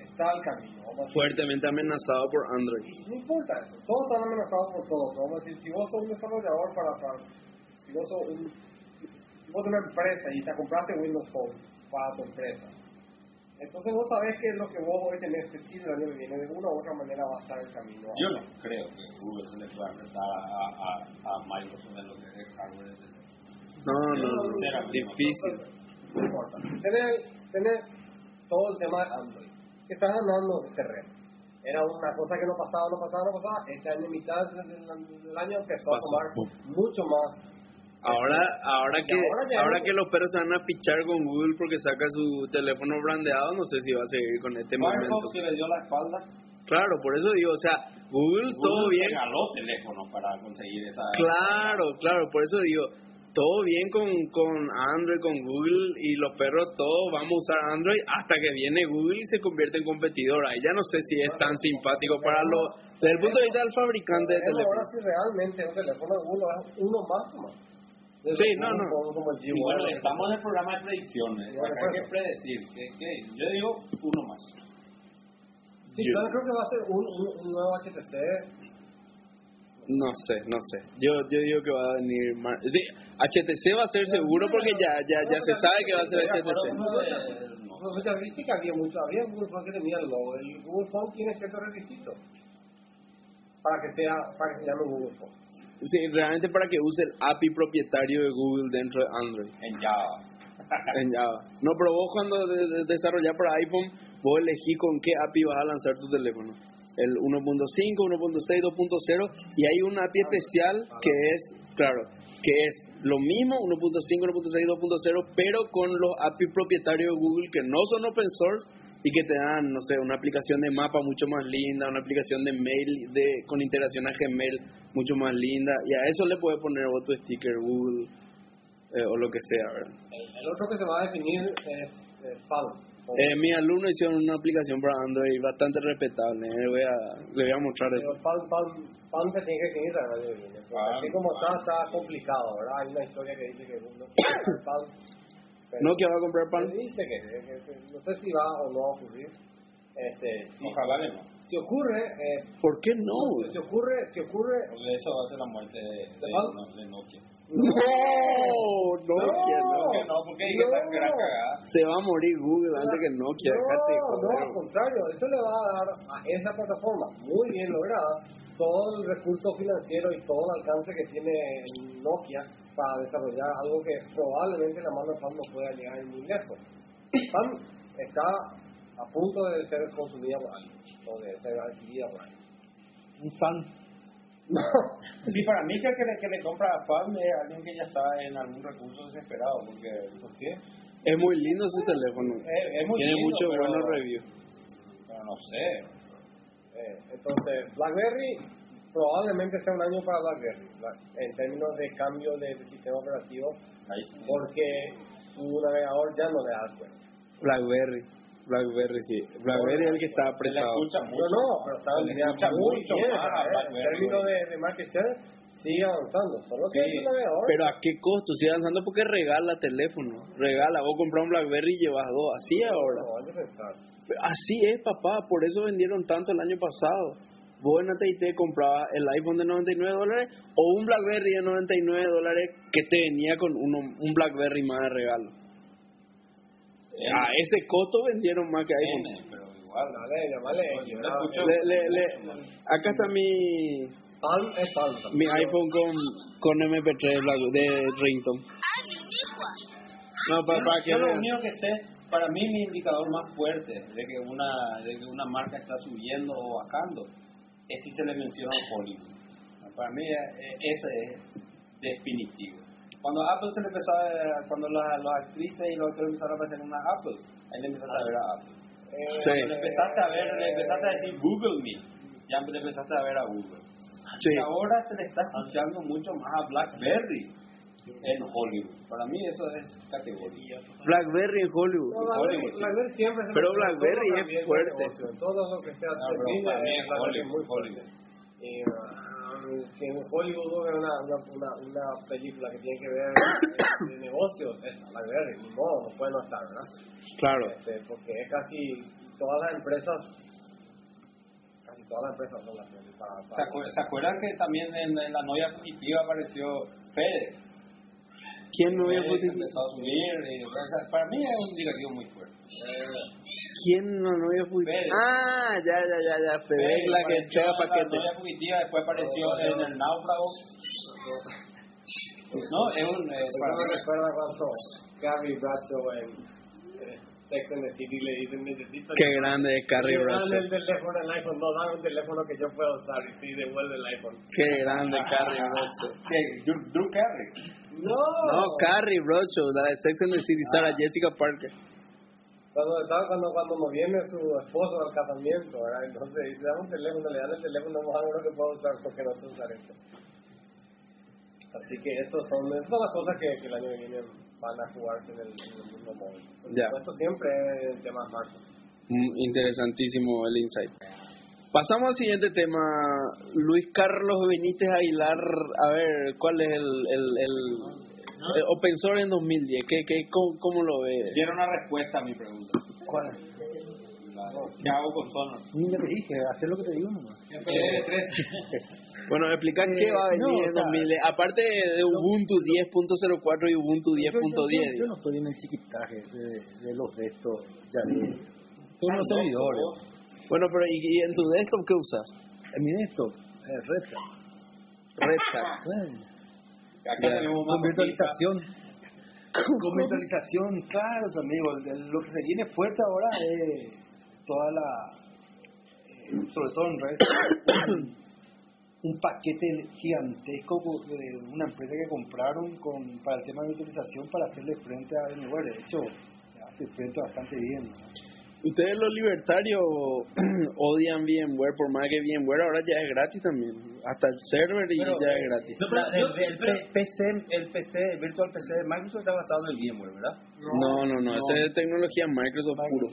está el camino. Vamos a decir, fuertemente amenazado por Android. no importa eso, todos están amenazados por todos. Vamos a decir, si vos sos un desarrollador para, para si vos sos un, si vos una empresa y te compraste Windows Phone para tu empresa, entonces vos sabés que lo que vos hoy tenés que decir el año que viene, de una u otra manera va a estar el camino. Yo no creo que Google se le pueda apretar a, a, a Microsoft en lo que es hardware. No, no, no, difícil. No importa. Tenés, tenés todo el tema de Android, que está ganando terreno. Era una cosa que no pasaba, no pasaba, no pasaba. Este año, mitad del, año, empezó a Pasó. tomar mucho más Ahora, ahora que, ahora que los perros se van a pichar con Google porque saca su teléfono brandeado, no sé si va a seguir con este momento. Firefox que le dio la espalda. Claro, por eso digo, o sea, Google, todo Google bien, regaló teléfonos para conseguir esa. Claro, claro, por eso digo, todo bien con, con Android, con Google y los perros, todos vamos a usar Android hasta que viene Google y se convierte en competidor. Ahí ya no sé si es tan simpático para los, desde el punto de vista del fabricante de ahora si realmente un teléfono de uno es uno más. Sí, no, no. Bueno, estamos en el programa de predicciones. Acá hay que predecir. que que Yo digo uno más. Sí, yo creo que va a ser un, un, un nuevo HTC. No sé, no sé. Yo, yo digo que va a venir más. sí, HTC va a ser seguro porque ya, ya, ya se sabe que va a ser HTC. Viste que había mucho, había un Google Phone que tenía el logo. El Google Phone tiene ciertos requisitos para que sea, para que se llame Google Phone. Sí, realmente para que use el API propietario de Google dentro de Android. En Java. (laughs) En Java. No, pero vos cuando de- de- desarrollás para iPhone, vos elegís con qué API vas a lanzar tu teléfono. El 1.5, 1.6, 2.0 y hay una API especial que es, claro, que es lo mismo 1.5, 1.6, 2.0, pero con los API propietarios de Google que no son open source y que te dan, no sé, una aplicación de mapa mucho más linda, una aplicación de mail de con integración a Gmail mucho más linda y a eso le puedes poner tu sticker Google eh, o lo que sea, ¿verdad? El, el otro que se va a definir es, Palm. Eh, mis alumnos hicieron una aplicación para Android bastante respetable. eh, Le voy a, le voy a mostrar Pero eso. Palm, Palm, Palm se tiene que viene. porque Palm, Así como está, Palm. está complicado, ¿verdad? Hay una historia que dice que no Palm. pero- ¿No que va a comprar pan? Dice que, que- que- no sé si va o no a ocurrir. Este, si, Ojalá que no. si ocurre, eh, ¿Por qué no? si ocurre, si ocurre, Porque eso va a ser la muerte de, de, ¿De de Nokia. No, Nokia, no. ¿Por qué no? ¿Por qué dije tan gran cagada? Se va a morir Google antes que Nokia. Dejate No, no, joder. al contrario, eso le va a dar a esa plataforma muy bien lograda todo el recurso financiero y todo el alcance que tiene Nokia para desarrollar algo que probablemente la mano de Palm no pueda llegar ni lejos. Palm está a punto de ser consumida por alguien, o de ser adquirida por alguien. Un fan. No, Sí, para mí que le, que le compra a Palm es alguien que ya está en algún recurso desesperado, porque ¿por qué? Es muy lindo su teléfono. Es, es muy Tiene lindo, muchos pero, buenos reviews. pero no sé. Eh, entonces, BlackBerry probablemente sea un año para BlackBerry Black- en términos de cambio de, de sistema operativo, Ahí sí. porque su navegador ya no le da cuenta. Blackberry. Blackberry, sí. Blackberry es el que está apretado. escucha No, mucho. no, pero está escucha mucho bien. más eh, términos güey. de, de market share, sigue avanzando. Solo que Sí, navegador. Pero a qué costo? Sigue avanzando porque regala teléfono. Regala. Vos compras un Blackberry y llevas dos. Así es ahora. No. Así es, papá. Por eso vendieron tanto el año pasado. Vos en AT&T comprabas el iPhone de 99 dólares o un BlackBerry de 99 dólares que te venía con uno, un BlackBerry más de regalo. A ese costo vendieron más que iPhone. Pero igual. Dale, llamale. Yo ya, le escucho. Le- le- le- acá está mi, Palm es Palm. también. mi iPhone con, con MP3 Black- de Rington. No, para, para que Yo lo único que sé, para mí mi indicador más fuerte de que una de que una marca está subiendo o bajando es si se le menciona un Hollywood. Para mí eh, ese es definitivo. Cuando Apple se le empezó a, cuando las, las actrices y los actores empezaron a aparecer en una Apple, ahí le empezaste a ver a Apple. Eh, Sí. Cuando le empezaste a ver, le empezaste a decir Google Me, ya le empezaste a ver a Google. Sí. Y ahora se le está escuchando mucho más a BlackBerry en Hollywood. Para mí eso es categoría. BlackBerry en Hollywood. No, BlackBerry, Hollywood, sí. BlackBerry siempre se Pero BlackBerry es fuerte. Todo lo que sea No, pero tecnología, para mí es BlackBerry muy. Hollywood. Y, um, si en Hollywood hubo una, una, una, una película que tiene que ver de, de negocios, es BlackBerry, ni modo, no puede no estar, ¿verdad? Claro. Este, porque es casi todas las empresas, casi todas las empresas son BlackBerry. Para, ¿Se, para, acuer- se acuerdan que también en, en la novia fugitiva apareció Pérez? ¿Quién no había Pérez podido- empezó a subir. y, o sea, para mí es un indicativo muy fuerte. ¿Quién no, no había podido- Fede. Ah, ya, ya, ya, ya. Fede Pérez es la que entrega en La paquetes. novia fugitiva después apareció en el náufrago. No, es un. eh, para me recuerda cuando Carrie Bradshaw en eh, Sex and the City le dicen necesito Qué grande es Carrie Bradshaw. el teléfono el iPhone, no dan un teléfono que yo pueda usar y sí, devuelve el iPhone. Qué grande Carrie (laughs) Bradshaw. ¿Qué? Drew, Carey. No, No, Carrie Bradshaw, la de Sex and the City, Sarah Jessica Parker. Cuando, estaba, cuando, cuando nos viene su esposo al casamiento, ¿verdad? Entonces dice, dame un teléfono, le dan el teléfono, no uno que puedo usar porque no sé usar esto. Así que eso son, esas son las cosas que, que el año que viene van a jugarse en el, en el mundo móvil. Ya. supuesto, siempre es temas marcos. Mm, interesantísimo el insight. Pasamos al siguiente tema. Luis Carlos Benítez Aguilar, a ver, ¿cuál es el, el, el, el Open Source en 2010? ¿Qué, qué, cómo, cómo lo ve? Dieron una respuesta a mi pregunta. ¿Cuál? La- ¿Qué hago con Sonos? Ni te dije, hacer lo que te digo nomás. (laughs) Bueno, explicar Eh, qué va a venir no, en sea, 2010. Aparte de Ubuntu 10.04 y Ubuntu Yo, yo- yo- 10.10. yo no estoy en el chiquitaje de, de los de estos, ya de todos los servidores. Bueno, pero ¿y, y en tu desktop qué usas? En mi desktop, eh, Red Hat. Red Hat. Bueno, Acá Ya, tenemos más con virtualización. Con virtualización, claro, amigos. Lo que se viene fuerte ahora es toda la. eh, sobre todo en Red Hat, un, un paquete gigantesco de una empresa que compraron con para el tema de virtualización para hacerle frente a VMware. De hecho, hace frente bastante bien. ¿no? Ustedes los libertarios (clears throat) odian VMware, por más que VMware ahora ya es gratis también. Hasta el server y Pero, ya eh, es gratis. No, pero el, PC, el PC, el Virtual PC de Microsoft está basado en VMware, ¿verdad? No, no, no, esa es tecnología Microsoft puro.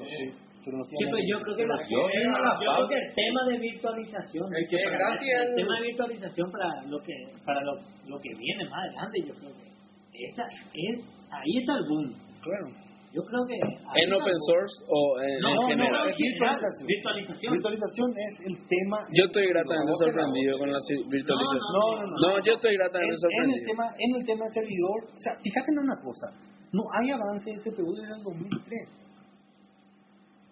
Sí, pero yo creo que, la, Yo tengo la yo creo que el tema de virtualización, El que es para- gratis el es- tema de virtualización para lo que para lo, lo que viene más adelante, yo creo que esa es ahí está el boom. Claro. Yo creo que... ¿En open source o en, No, en no, general? no, es virtualización. Virtualización. Virtualización es el tema. Yo estoy gratamente sorprendido con la ci- virtualización. No, no, no. No, yo estoy en, gratamente en el sorprendido. tema en el tema del servidor, o sea, fíjate en una cosa, no hay avance de CPU desde el 2003.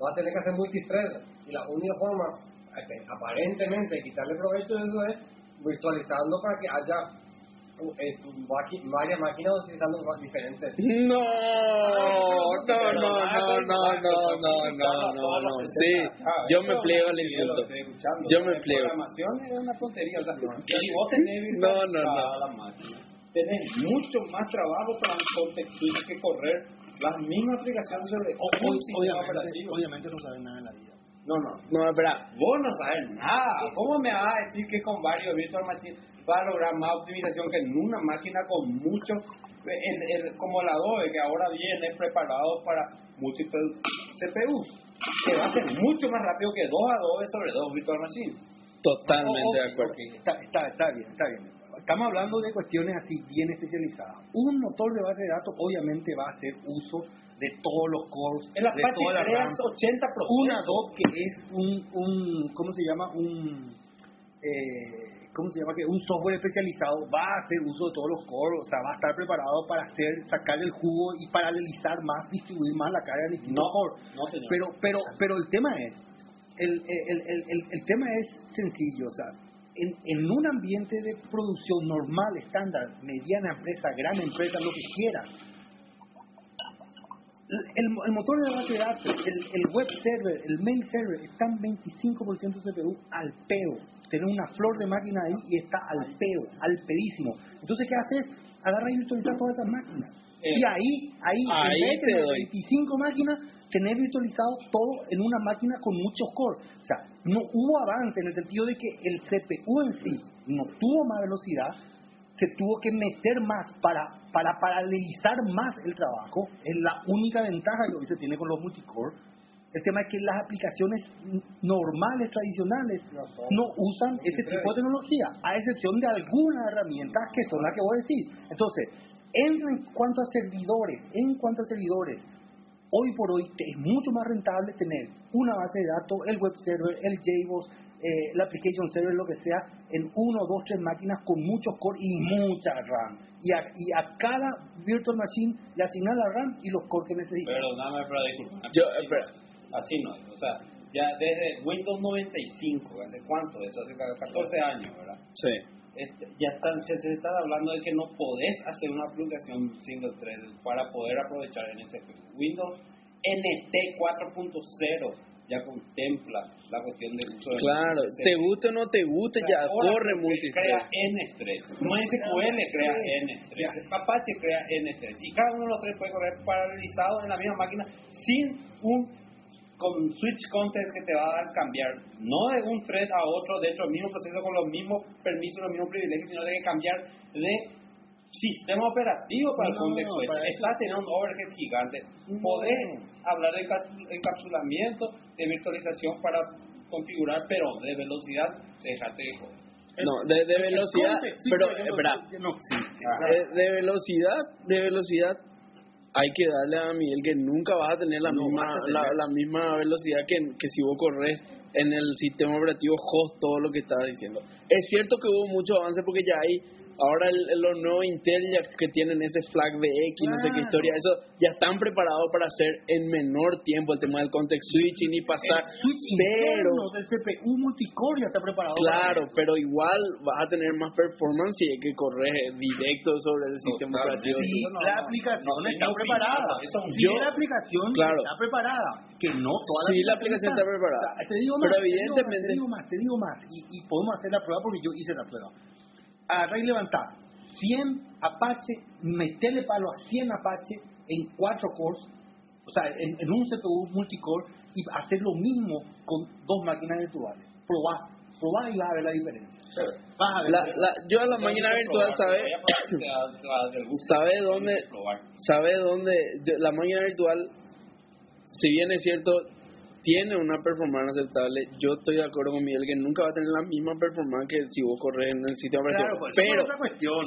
Vas a tener que hacer multithread. Y la única forma, este, aparentemente, de quitarle provecho de eso es virtualizando para que haya eh, varias máquinas utilizando diferentes No, no, no, no, no, no, no, no, no, no. Sí, yo me pliego al insulto. Yo me pliego. programación es una tontería. O sea, si vos tenés No, no, no. la máquina, tenés mucho más trabajo para que correr las mismas aplicaciones sobre un sistema Obviamente, operativo. obviamente no saben nada en la vida. No, no. No, espera. Vos no sabes nada. ¿Cómo me vas a decir que con varios virtual machines vas a lograr más optimización que en una máquina con mucho, el- el- como el Adobe, que ahora viene preparado para múltiples CPUs? Que va a ser mucho más rápido que dos Adobe sobre dos virtual machines. Totalmente de acuerdo. Está, está, está bien, está bien. Estamos hablando de cuestiones así bien especializadas. Un motor de base de datos obviamente va a hacer uso de todos los cores, El de Apache las crea RAM. 80%. Un Adobe que es un, un ¿cómo se llama? Un, eh, ¿cómo se llama? Que un software especializado va a hacer uso de todos los cores, o sea, va a estar preparado para hacer, sacar el jugo y paralelizar más, distribuir más la carga distintos No, cores. no, señor. Pero, pero, pero el tema es, el, el, el, el, el tema es sencillo, o sea, en, en un ambiente de producción normal, estándar, mediana empresa, gran empresa, lo que quiera, el, el motor de base de datos, el, el web server, el mail server, están 25% CPU al peo. Tener una flor de máquina ahí y está al peo, al pedísimo. Entonces, ¿qué haces? Agarra y virtualiza todas esas máquinas. Eh, y ahí, ahí, ahí en vez de te tener doy. 25 máquinas, tener virtualizado todo en una máquina con muchos cores. O sea, no hubo avance en el sentido de que el CPU en sí no tuvo más velocidad, se tuvo que meter más para, para paralelizar más el trabajo. Es la única ventaja que hoy se tiene con los multicore. El tema es que las aplicaciones normales, tradicionales, no usan ese tipo de tecnología, a excepción de algunas herramientas que son las que voy a decir. Entonces, en cuanto a servidores, en cuanto a servidores, hoy por hoy te es mucho más rentable tener una base de datos, el web server, el JBoss, eh, la application server, lo que sea, en uno, dos, tres máquinas con muchos core y mucha RAM. Y a, y a cada virtual machine le asignan la RAM y los core que necesita. Perdóname, pero disculpa. Yo, Así espera. Así no es. O sea, ya desde Windows 95, ¿hace cuánto? Eso hace 14 años, ¿verdad? Sí. Este, ya están, se, se está hablando de que no podés hacer una aplicación single thread para poder aprovechar NSP. Windows NT 4.0 ya contempla la cuestión del uso de Claro, te guste o no te guste, ya Ahora corre crea multithread. N3. No SQL crea N3. Apache crea N3. Y cada uno de los tres puede correr paralelizado en la misma máquina sin un con switch content que te va a dar cambiar. No de un thread a otro dentro del mismo proceso con los mismos permisos, los mismos privilegios, sino de que cambiar de sistema operativo para el context switch. para eso- Está teniendo un overhead gigante. No. Poder hablar de encaps- encapsulamiento, de virtualización para configurar, pero de velocidad, déjate de joder. No, de, de velocidad, Sí, pero espera, no existe. de, de velocidad, de velocidad, hay que darle a Miguel que nunca vas a tener la No misma tener. la misma velocidad que, que si vos corres en el sistema operativo host todo lo que estás diciendo. Es cierto que hubo mucho avance porque ya hay ahora el- el- los nuevos Intel ya que tienen ese flag de X, no sé qué Claro. historia, eso ya están preparados para hacer en menor tiempo el tema del context switching y pasar, El switch pero del CPU multicore ya está preparado. Claro, pero igual vas a tener más performance si hay que correr directo sobre el sistema Totalmente. operativo. Sí, no, la no, aplicación no, está preparada. eso es Sí, Yo- la aplicación claro. está preparada. Que no toda Sí, la aplicación está preparada. O sea, te digo Pero más, te digo evidentemente- más, Te digo más, te digo más. Y, y podemos hacer la prueba porque yo hice la prueba. Agarrar y levantar 100 Apache, meterle palo a 100 Apache en 4 cores. o sea, en, en un CPU multicore y hacer lo mismo con dos máquinas virtuales. Probar, probar y vas a ver la diferencia. Vas a ver. La, la, yo a la máquina virtual, ¿sabe? ¿Sabe dónde? ¿Sabe dónde? La máquina virtual, si bien es cierto, tiene una performance aceptable, yo estoy de acuerdo con Miguel que nunca va a tener la misma performance que si vos corres en el sitio Claro, pues, Pero.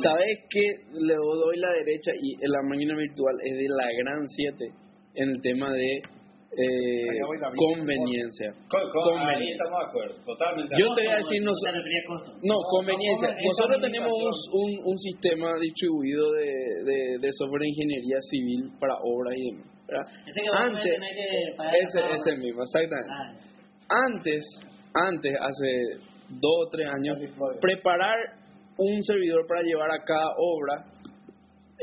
¿sabes qué? Le doy la derecha y la máquina virtual es de la gran 7 en el tema de eh, conveniencia. Con, con, ahí Conveniencia. estamos de acuerdo, totalmente. Yo te voy a decir, no conveniencia. Nosotros tenemos un, un, un sistema distribuido de, de, de software de ingeniería civil para obras y demás. Antes, ese, ese mismo, exactamente. Ah, Antes, antes, hace dos o tres años, preparar un servidor para llevar a cada obra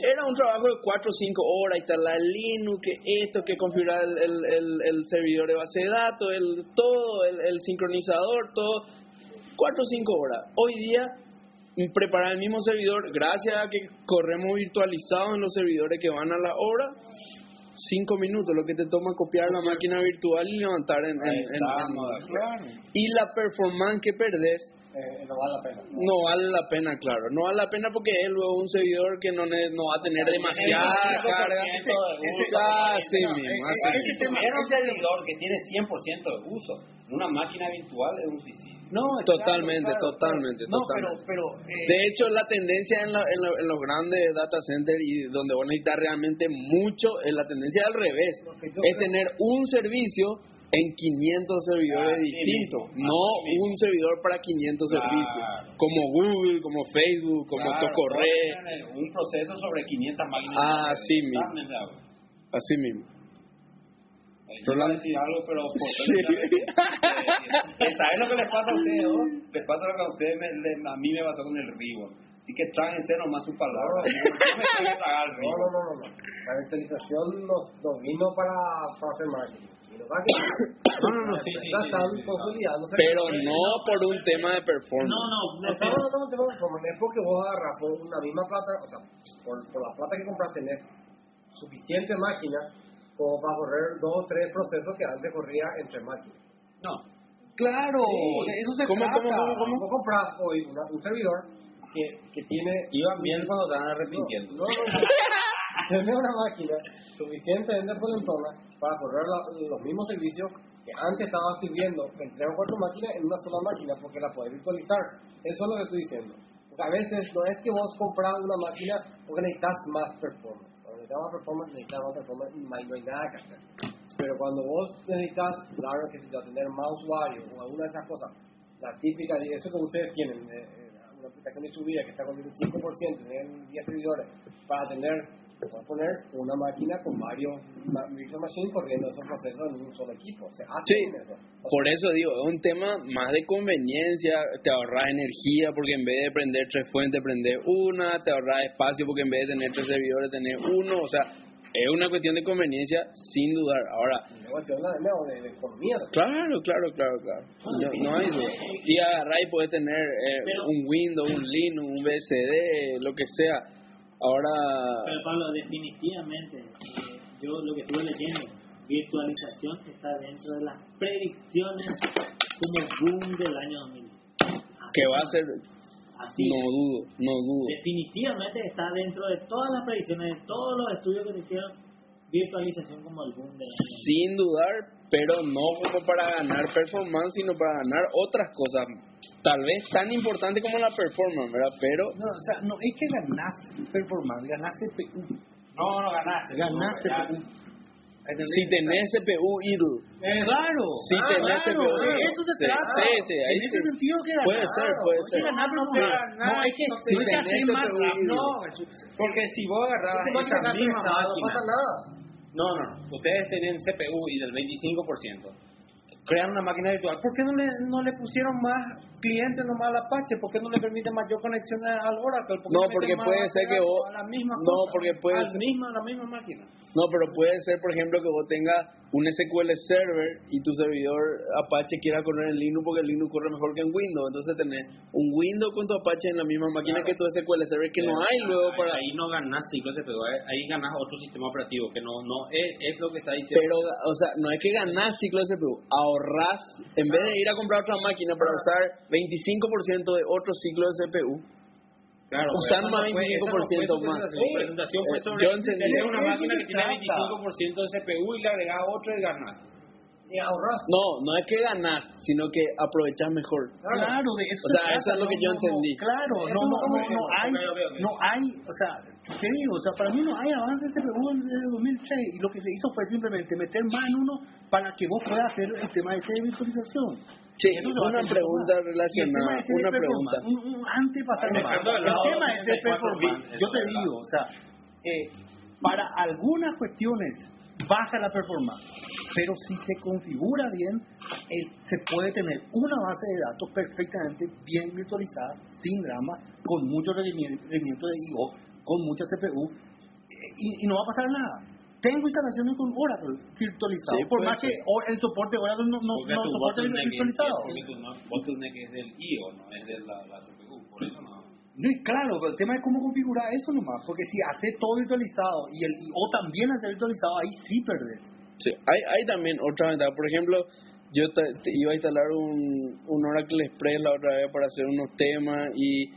era un trabajo de 4 o 5 horas, instalar Linux, que esto, que configurar el, el, el, el servidor de base de datos, el, todo, el, sincronizador, todo, 4 o 5 horas. Hoy día, preparar el mismo servidor, gracias a que corremos virtualizados en los servidores que van a la obra, 5 minutos, lo que te toma copiar la máquina virtual y levantar en... en- en- en- de y la performance que perdés Eh, no vale la pena. no vale la pena, claro. No vale la pena porque es luego un servidor que no, ne- no va a tener demasiada carga. (laughs) Así mismo, así Si mismo. tuviera un servidor que tiene 100% de uso, una máquina virtual es un suicidio. No, Totalmente, claro, claro, totalmente, No, totalmente. pero, pero eh, De hecho, la tendencia en, la- en la- en los grandes data centers y donde vos necesitas realmente mucho, es la tendencia al revés. Es creo- tener un servicio en 500 servidores Así distintos, mismo, no así un servidor para 500 Claro. servicios, como Google, como Facebook, como Tocorre, tenés Un proceso sobre 500 máquinas. Ah, sí, mismo. Así mismo. Yo iba a decir algo, pero por Eh, ¿Sabes lo que les pasa a ustedes? oh? Les pasa lo que a ustedes, me- le- a mí me pasó con el Ribbon. Así que tráguense nomás su palabra. No, No, no, no, no, no. La virtualización no, no vino para, para hacer marketing. No, no, no, sí, sí, sí, sí, sí. Pero no por un tema de performance. No, no, No estamos hablando de performance, es porque vos agarras por una misma plata, o sea, por, por la plata que compraste tenés suficiente máquina como para correr dos o tres procesos que antes corría entre máquinas. No. claro, eso se ¿Cómo, trata. cómo, cómo, cómo? Vos compras hoy una- un servidor que, que tiene... Iban bien cuando estaban arrepintiendo. No, no, no. (laughs) Tener una máquina suficientemente potentona para correr la- los mismos servicios que antes estaba sirviendo en tres o cuatro máquinas en una sola máquina porque la puedes virtualizar. Eso es lo que estoy diciendo. Porque a veces no es que vos compras una máquina porque necesitas más performance. Más performance, necesitas más performance y no hay nada que hacer. Pero cuando vos necesitas, claro que tener más usuarios o alguna de esas cosas, la típica, de eso que ustedes tienen, eh, eh, una aplicación distribuida que está con el 5%, tener 10 servidores, para tener, a poner una máquina con varios virtual machines corriendo esos procesos en un solo equipo. O sea, Sí, hacen eso. O por eso digo, es un tema más de conveniencia, te ahorras energía porque en vez de prender tres fuentes, prender una, te ahorras espacio porque en vez de tener tres servidores, tener uno, o sea, es una cuestión de conveniencia sin dudar. Ahora, sea, una cuestión de, de, de economía. claro, claro, claro, claro, no, no hay duda. Y agarrar y puedes tener eh, un Windows, un Linux, un BSD, lo que sea. Ahora, Pero Pablo, definitivamente, eh, yo lo que estuve leyendo, virtualización está dentro de las predicciones como boom del año 2000. que va a ser, Así, no dudo, no dudo. definitivamente está dentro de todas las predicciones, de todos los estudios que se hicieron, virtualización como el boom del año 2000. sin dudar, pero no como para ganar performance, sino para ganar otras cosas, tal vez tan importante como la performance, ¿verdad? Pero No, o sea, no es que ganás performance, ganás CPU. No, no ganaste. Ganás no, ya. CPU. ¿Entendés? si tenés CPU idle, Claro, si ah, tenés claro, CPU eso se trata. sí, sí, ahí en ese sí. sentido que ganás. Puede ser, puede Es que ser. ganar No, no, No, es que si no es que tenés CPU. No, porque si vos agarrabas esa misma pasa nada. No, no, no. Ustedes tenían CPU y del 25%. crean una máquina virtual. ¿Por qué no le, no le pusieron más clientes nomás al Apache? ¿Por qué no le permiten mayor conexión al Oracle? ¿Por No, porque más puede ser que vos- a la misma no, cosa, porque puede la ser- misma, a la misma máquina. No, pero puede ser, por ejemplo, que vos tengas un SQL Server y tu servidor Apache quiera correr en Linux porque el Linux corre mejor que en Windows. Entonces tenés un Windows con tu Apache en la misma máquina que tu SQL Server que no hay luego ahí, para... Ahí no ganás ciclos de pero ahí ganás otro sistema operativo, que no no es, es lo que está diciendo. Pero, o sea, no es que ganás ciclo de CPU, ahorrás, en vez de ir a comprar otra máquina para usar 25% de otro ciclo de CPU, Claro, Usan pero más eso no fue- eso no 25% fue su más. presentación. Su presentación fue Eh, sobre yo entendí. tener una máquina que tiene trata. 25% de CPU y le agregás otro y ganás. Y ahorras. no, no es que ganás, sino que aprovechás mejor. Claro, de eso O sea, se eso es lo que no, yo no, entendí. no, claro, no, no, no no, no hay, no hay, o sea, ¿qué digo? O sea, para mí no hay avance de CPU desde 2003 y lo que se hizo fue simplemente meter más en uno para que vos puedas hacer el tema de virtualización. Sí, Eso una pregunta el relacionada, tema una pregunta. Un, un antes pasar más. El lado tema es de 64 performance. Yo te digo, o sea, eh, para algunas cuestiones baja la performance, pero si se configura bien, eh, se puede tener una base de datos perfectamente bien virtualizada, sin drama, con mucho rendimiento rendimiento de I.O., con mucha CPU, eh, y, y no va a pasar nada. Tengo instalaciones con Oracle virtualizado, Sí, por más que ser. o- el soporte Oracle no, no, no soporte es- virtualizado. no- bottleneck es del IO, no es de la, la CPU, por eso no. No, y claro, pero el tema es cómo configurar eso nomás, porque si hace todo virtualizado y el o también hace virtualizado, ahí sí perdés. Sí, hay, hay también otra ventaja. Por ejemplo, yo te- te iba a instalar un, un Oracle Express la otra vez para hacer unos temas y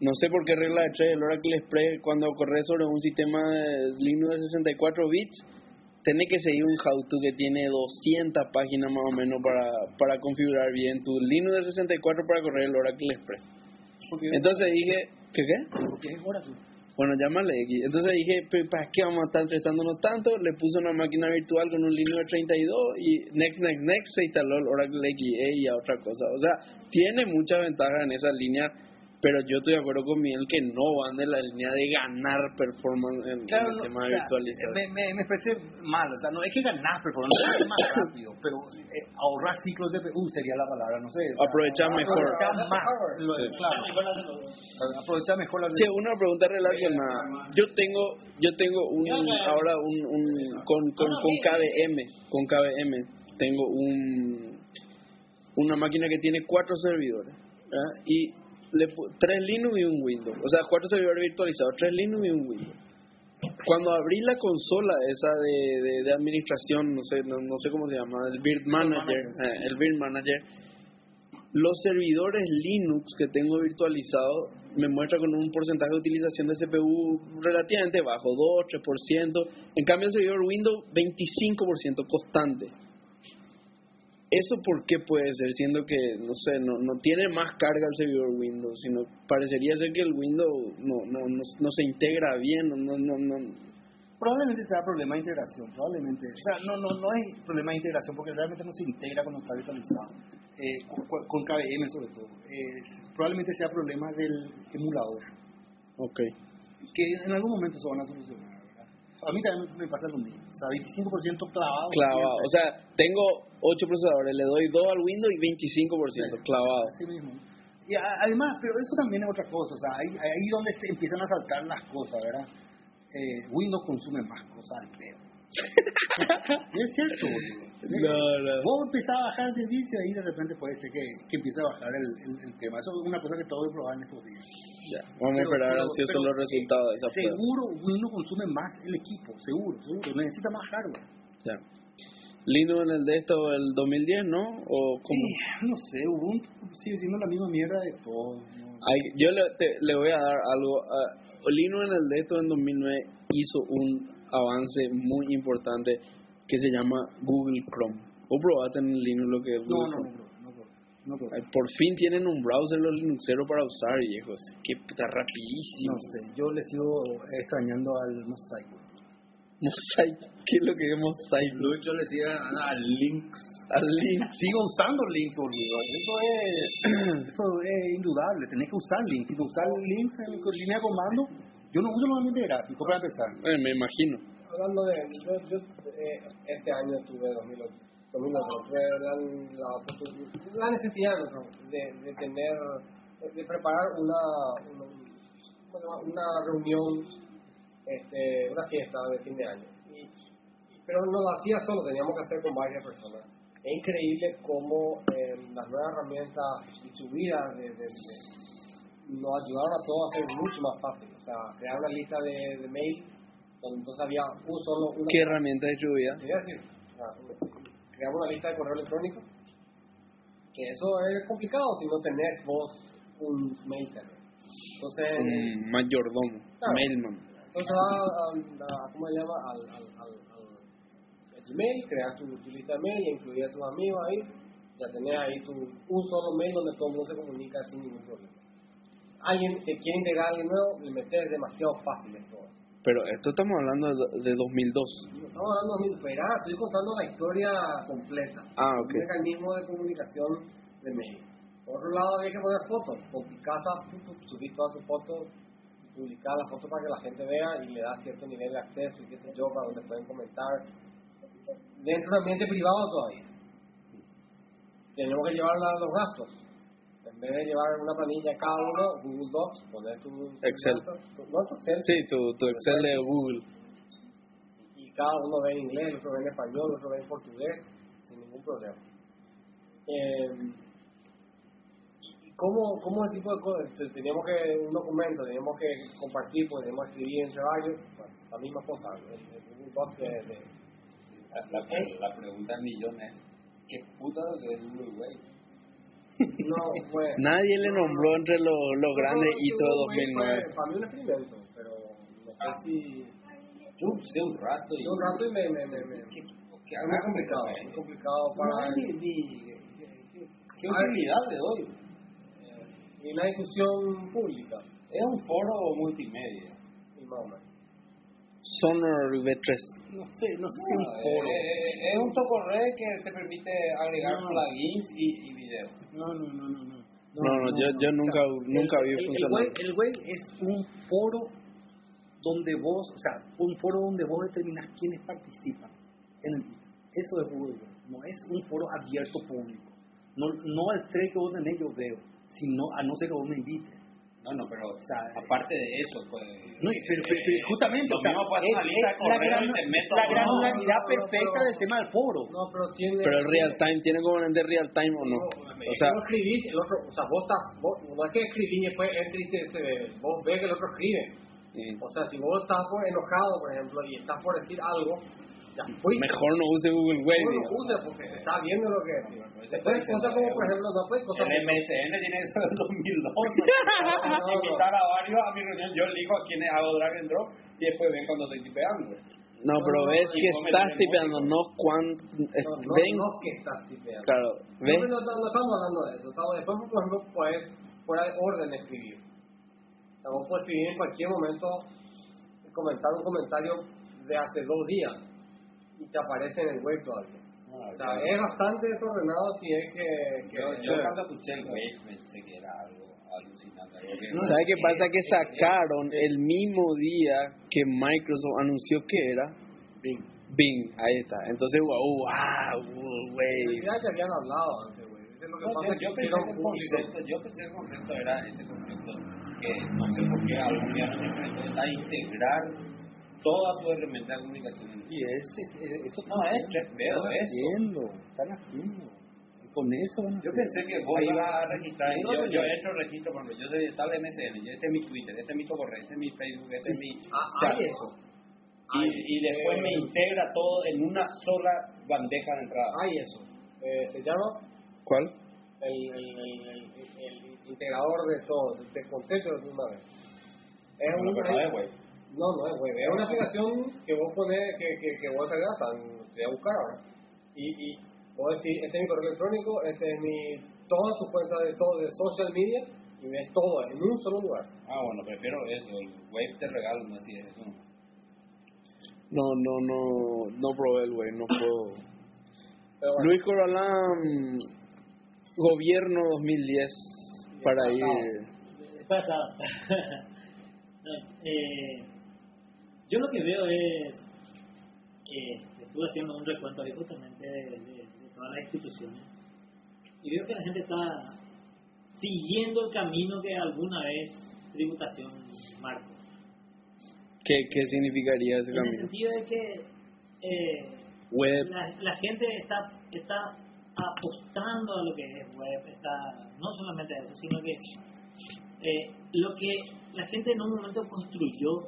no sé por qué regla de tres el Oracle Express cuando corre sobre un sistema de Linux de 64 bits tenés que seguir un how-to que tiene 200 páginas más o menos para, para configurar bien tu Linux de 64 para correr el Oracle Express. Entonces dije, ¿qué qué? porque es Oracle. Bueno, llámale X. Entonces dije, "Pero, ¿para qué vamos a estar estresándonos tanto? Le puse una máquina virtual con un Linux de 32 y next, next, next se instaló el Oracle XE y a otra cosa. O sea, tiene muchas ventajas en esa línea, pero yo estoy de acuerdo con Miguel que no van de la línea de ganar performance en, Claro, el no, tema o de sea, virtualizar. me, me, me parece mal, o sea, no es que ganar performance, es más rápido, pero eh, ahorrar ciclos de CPU sería la palabra, no sé. o sea, Aprovechar mejor. Aprovechar más, lo- Sí. claro, aprovechar mejor la Che, una pregunta relacionada. Yo tengo, yo tengo un, ahora un, un con, con, con KVM, con KVM, tengo un, una máquina que tiene cuatro servidores y le, tres Linux y un Windows, o sea, cuatro servidores virtualizados, tres Linux y un Windows. Cuando abrí la consola esa de, de, de administración, no sé, no, no sé cómo se llama, el Build Manager, eh, el Build Manager, los servidores Linux que tengo virtualizados me muestra con un porcentaje de utilización de CPU relativamente bajo, 2, 3%. En cambio, el servidor Windows, 25% constante. ¿Eso por qué puede ser? Siendo que, no sé, no, no tiene más carga el servidor Windows, sino parecería ser que el Windows no, no, no, no se integra bien, no, no, no, Probablemente sea problema de integración, probablemente. O sea, no, no, no es problema de integración porque realmente no se integra cuando está virtualizado, eh, con, con KVM sobre todo. Eh, probablemente sea problema del emulador, Ok. que en algún momento se van a solucionar. A mí también me pasa lo mismo. O sea, 25% clavado. Clavado. O sea, tengo 8 procesadores, le doy 2 al Windows y 25% clavado. Así mismo. Y además, pero eso también es otra cosa, o sea, ahí, ahí donde se empiezan a saltar las cosas, ¿verdad? Eh, Windows consume más cosas al pedo. (laughs) es cierto, boludo. No, no. Vos empezás a bajar el servicio y de repente puede ser que, que empiece a bajar el, el, el tema. Eso es una cosa que que probar en estos días. Ya, vamos a Pero- esperar pero- ansiosos pero, los resultados de esa prueba. Seguro Windows consume más el equipo, seguro, seguro. Necesita más hardware. Ya. Linux en el de esto el 2010, ¿no? ¿O cómo? Sí, no sé, Ubuntu sigue siendo la misma mierda de todo. ¿no? Hay- yo le, te- le voy a dar algo. a- Linux en el de esto en 2009 hizo un avance muy importante que se llama Google Chrome. ¿Vos probaste en Linux lo que es No, Google no, no, Chrome? no, no, no, no, Ay, por fin tienen un browser los Linuxeros para usar, viejos. Qué puta rapidísimo. no sé, yo le sigo extrañando al Mosaic. Mosaic, ¿qué es lo que es Mosaic? Lucho le decía a Links. Al Link. Sigo usando Links, boludo. Eso es, (clears throat) eso es indudable. Tenés que usar Links. Si no usas Links en línea de comando, yo no uso los ambientes gráficos para empezar. Eh, me imagino. Hablando de, yo, yo eh, este año tuve 2008, 2012, fue la, la, necesidad de, de tener, de preparar una, una, reunión, este, una fiesta de fin de año. Y, pero no lo hacía solo, teníamos que hacer con varias personas. Es increíble cómo eh, las nuevas herramientas distribuidas de, de- de- nos ayudaron a todos a hacer mucho más fácil. O sea, crear una lista de, de mail entonces había un solo... Una ¿Qué herramienta distribuida? Te iba a decir, creamos una lista de correo electrónico, que eso es complicado si no tenés vos un mail server. Entonces, Un mayordomo, Claro. mailman. entonces va al, a- ¿cómo se llama? Al, al, al, al- Gmail, creas tu, tu lista de mail y incluías a tus amigos ahí, ya tenés ahí tu, un solo mail donde todo el mundo se comunica sin ningún problema. Alguien se quiere integrar a alguien nuevo, le metes demasiado fácil en todo. Pero esto estamos hablando de, de 2002. No Estamos hablando de mil, verá, estoy contando la historia completa. Ah, ok. Un mecanismo de comunicación de mail. Por otro lado, había que poner fotos. Con tu casa, tú, tú subís todas tus fotos, publicar las fotos para que la gente vea y le das cierto nivel de acceso y qué sé yo, para donde pueden comentar. Dentro de un ambiente privado todavía. Tenemos que llevar los gastos. En vez de llevar una planilla cada uno, Google Docs, poner tu... Excel. No, tu Excel. Sí, tu, tu Excel de Google. y cada uno ve en inglés, el otro ve en español, el otro ve en portugués, sin ningún problema. Eh, ¿y ¿Cómo, ¿Cómo ese tipo de cosas? Entonces, Teníamos que, un documento, teníamos que compartir, pues teníamos que escribir entre varios, pues, la misma cosa, el, el Google Docs de, de- La, la, la pregunta del millón es, ¿qué puta es Google Wave? No fue... Nadie le nombró entre los, los grandes No, hitos de fue- 2009. fue Para mí un experimento, pero no sé si... Yo usé un rato y... Yo un rato y me... me, me, me ¿Qué, qué es muy complicado, ¿eh? muy complicado para... Para ni, ni- ¿qué, utilidad le doy? y una discusión pública, Es un foro multimedia. y más o menos. Sonor V3. No sé, no sé si un No, foro. eh, eh, es un socorre que te permite agregar No. plugins y, y videos. No, no, no, no. no. No, no, yo, yo nunca, nunca vi funcionar. el web es un foro donde vos, o sea, un foro donde vos determinás quiénes participan. En el, eso es. No es un foro abierto público. No, no el thread que vos tenés yo veo, sino a no ser que vos me invites. No, no, pero sea, aparte de eso, pues... No, y- pero, pero- pero justamente, lo o sea, mismo pasa es, es la, gran- la granularidad No, no, no, perfecta pero- del tema del foro. No, pero tiene. Pero el real time, ¿tiene componente real time o no? O sea, vos escribís, el otro, o sea, vos estás, vos, no es que escribís y después entra y se, vos ves que el otro escribe. O sea, si vos estás por enojado, por ejemplo, y estás por decir algo, ya fuiste. mejor no use Google Wave. No lo uses porque está viendo lo que decís. Después cosas como, por ejemplo, no puedes cosas El MSN tiene eso del 2002. (laughs) no, no. Invitar a varios a mi reunión, yo elijo a quienes hago drag and drop y después ven cuando estoy tipeando. No, pero ves que me estás tipeando, no no, ven, no que estás tipeando. claro, ven. no, no, estamos hablando de eso. Estamos, después, por ejemplo, puedes de orden escribir. Vos puedes escribir en cualquier momento, comentar un comentario de hace dos días y te aparece en el web todavía. O sea, es bastante desordenado si es que... que Yo, yo cuando escuché el Wave pensé que era algo alucinante. algo que- ¿Sabes qué pasa? Que sacaron el mismo día que Microsoft anunció que era Bing. Bing. Ahí está. Entonces, wow, wow, Wave. realidad ya habían hablado antes, güey. Eso es lo que No, pasa yo, que yo pensé el concepto, yo pensé que el concepto era ese concepto que no sé por qué algún día nos enfrentó a integrar toda tu herramienta de comunicación Y es, es- eso No, es están eso. haciendo, están haciendo. Y con eso van a Yo pensé que vos Ahí ibas a registrar, Ahí yo, va, yo pues, entro registro, por ejemplo, yo soy de tal MSN, yo- este es mi Twitter, este es mi correo, este es mi Facebook, este es mi Ah, chat. hay eso. Y, y después me integra todo en una sola bandeja de entrada. Hay eso. Eh, se llama ¿Cuál? el, el, el, el, el integrador de todo, de contexto de una vez. Es Bueno, un, pero no web. No, es web. Es una aplicación que vos pones, que, que, que vos agregas, te voy a buscar ahora. Y, y vos decís, este es mi correo electrónico, este es mi, todas tus cuentas de todo, de social media, y ves todo en un solo lugar. Ah, bueno, prefiero eso, el web te regalo, no así es eso. No, no, no, no probé el Wave, no puedo. Bueno, Luis Corralán, gobierno 2010, para ir. Pasado. (laughs) Eh, yo lo que veo es que estuve haciendo un recuento ahí justamente de, de- de todas las instituciones. Y veo que la gente está siguiendo el camino que alguna vez tributación marcó. ¿Qué, qué significaría ese En el camino? sentido de que eh, Web, la, la gente está, está apostando a lo que es web, está no solamente a eso, sino que eh, lo que la gente en un momento construyó,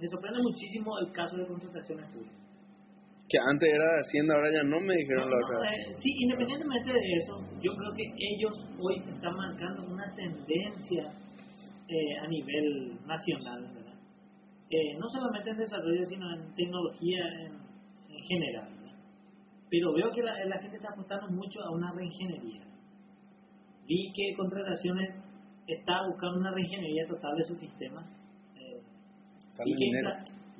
me sorprende muchísimo el caso de contrataciones tuyas. que antes era de Hacienda, ahora ya no me dijeron la No, otra no, vez. eh, sí, independientemente de eso, yo creo que ellos hoy están marcando una tendencia eh, a nivel nacional, ¿verdad? Eh, no solamente en desarrollo, sino en tecnología en, en general. ¿verdad? Pero veo que la, la gente está apostando mucho a una reingeniería. Vi que Contrataciones está buscando una reingeniería total de su sistema. Eh, Sale y que dinero.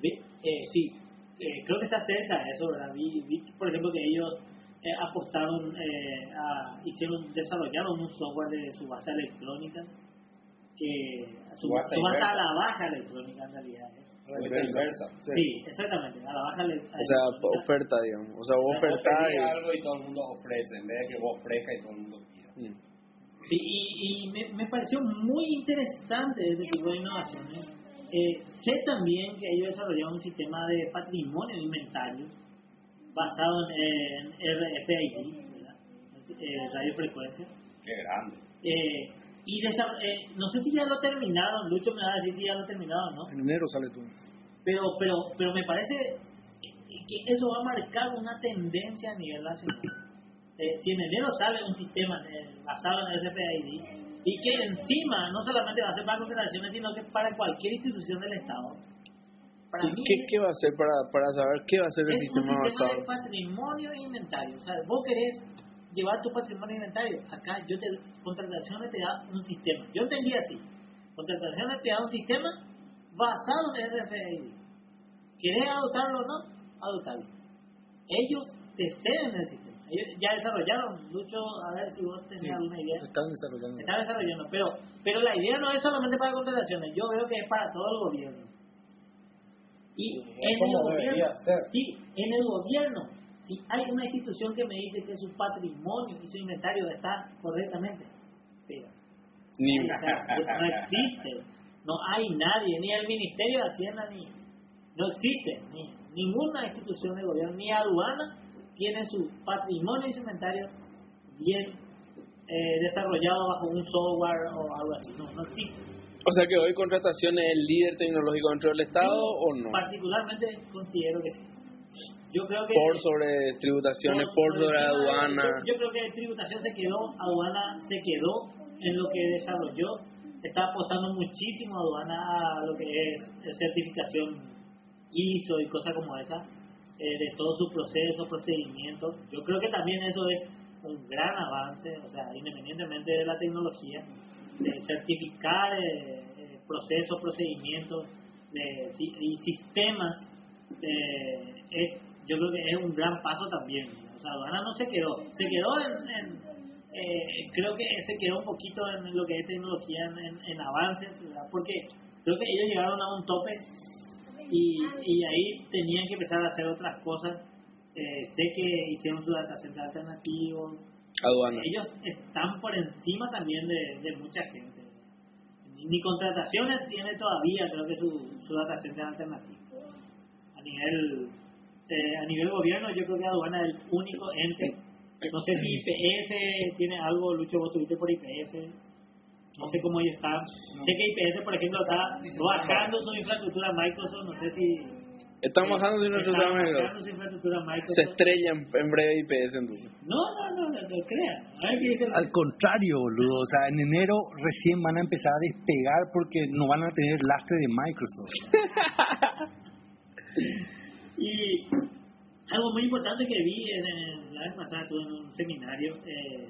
vi- eh, sí, eh, creo que está cerca de eso, ¿verdad? Vi, vi, por ejemplo, que ellos eh, apostaron, eh, a, hicieron, desarrollaron un software de subasta electrónica, que su- Subasta subasta a la baja electrónica en realidad. Vuelta inversa. Sí, exactamente, a la baja ele- O sea, electrónica. oferta, digamos. O sea, vos ofertás y... algo y todo el mundo ofrece, en vez de que vos ofrezcas y todo el mundo pida. Mm. Sí, y, y me, me pareció muy interesante este tipo de innovaciones. Eh, sé también que ellos desarrollaron un sistema de patrimonio de inventario basado en, en RFID, ¿verdad? Eh, radiofrecuencia. Qué grande. Eh, y eh, no sé si ya lo terminaron, Lucho me va a decir si ya lo terminaron, ¿no? En enero sale tú. Pero, pero, pero me parece que eso va a marcar una tendencia a nivel nacional. Eh, si en enero sale un sistema eh, basado en RFID y que encima no solamente va a ser para confederaciones, sino que para cualquier institución del Estado. Para ¿Y mí qué, qué va a hacer para, para saber qué va a hacer el es un sistema sistema basado? de patrimonio e inventario. O sea, vos querés llevar tu patrimonio e inventario. Acá yo te, contrataciones te da un sistema. Yo entendí así. Contrataciones te da un sistema basado en RFID. ¿Querés adoptarlo o no? Adoptarlo. Ellos te ceden el sistema. Ellos ya desarrollaron. Lucho, a ver si vos tenés Sí, alguna idea. están desarrollando. Están desarrollando. Pero, pero la idea no es solamente para contrataciones. Yo veo que es para todo el gobierno. Y Sí, en el gobierno, sí, en el gobierno, si hay una institución que me dice que su patrimonio y su inventario está correctamente, pero Ni o sea, no existe, no hay nadie, ni el Ministerio de Hacienda, ni no existe, ni ninguna institución de gobierno, ni aduana tiene su patrimonio inventario bien eh, desarrollado bajo un software o algo así, no, no existe. O sea que hoy contratación es el líder tecnológico dentro del Estado Yo o no? Particularmente considero que sí. Yo creo que Por sobre tributaciones, por sobre aduana. Yo, yo creo que tributación se quedó, aduana se quedó en lo que desarrolló. Está apostando muchísimo aduana a lo que es certificación ISO y cosas como esa, eh, de todo su proceso, procedimientos. Yo creo que también eso es un gran avance, o sea, independientemente de la tecnología, de certificar eh, eh, procesos, procedimientos y sistemas, eh, yo creo que es un gran paso también. O sea, aduana no se quedó, se quedó en, eh, creo que se quedó un poquito en lo que es tecnología, en, en- en avances, ¿verdad? porque creo que ellos llegaron a un tope y, y ahí tenían que empezar a hacer otras cosas. Eh, sé que hicieron su data center alternativo, Aduana. ellos están por encima también de, de mucha gente. Ni, ni contrataciones tiene todavía, creo que su, su data center alternativo. A nivel eh, a nivel gobierno, yo creo que aduana es el único ente. No sé si IPS tiene algo, Lucho, vos estuviste por IPS. No sé cómo ellos están. Sé que IPS, por ejemplo, está bajando su infraestructura Microsoft. No sé si. Están bajando está su infraestructura Se Microsoft. estrella en, en breve IPS entonces. No, no, no, no, no crean. Al contrario, boludo. O sea, en enero recién van a empezar a despegar porque no van a tener lastre de Microsoft. (laughs) Y algo muy importante que vi en, en- la vez pasada, estuve en un seminario, eh,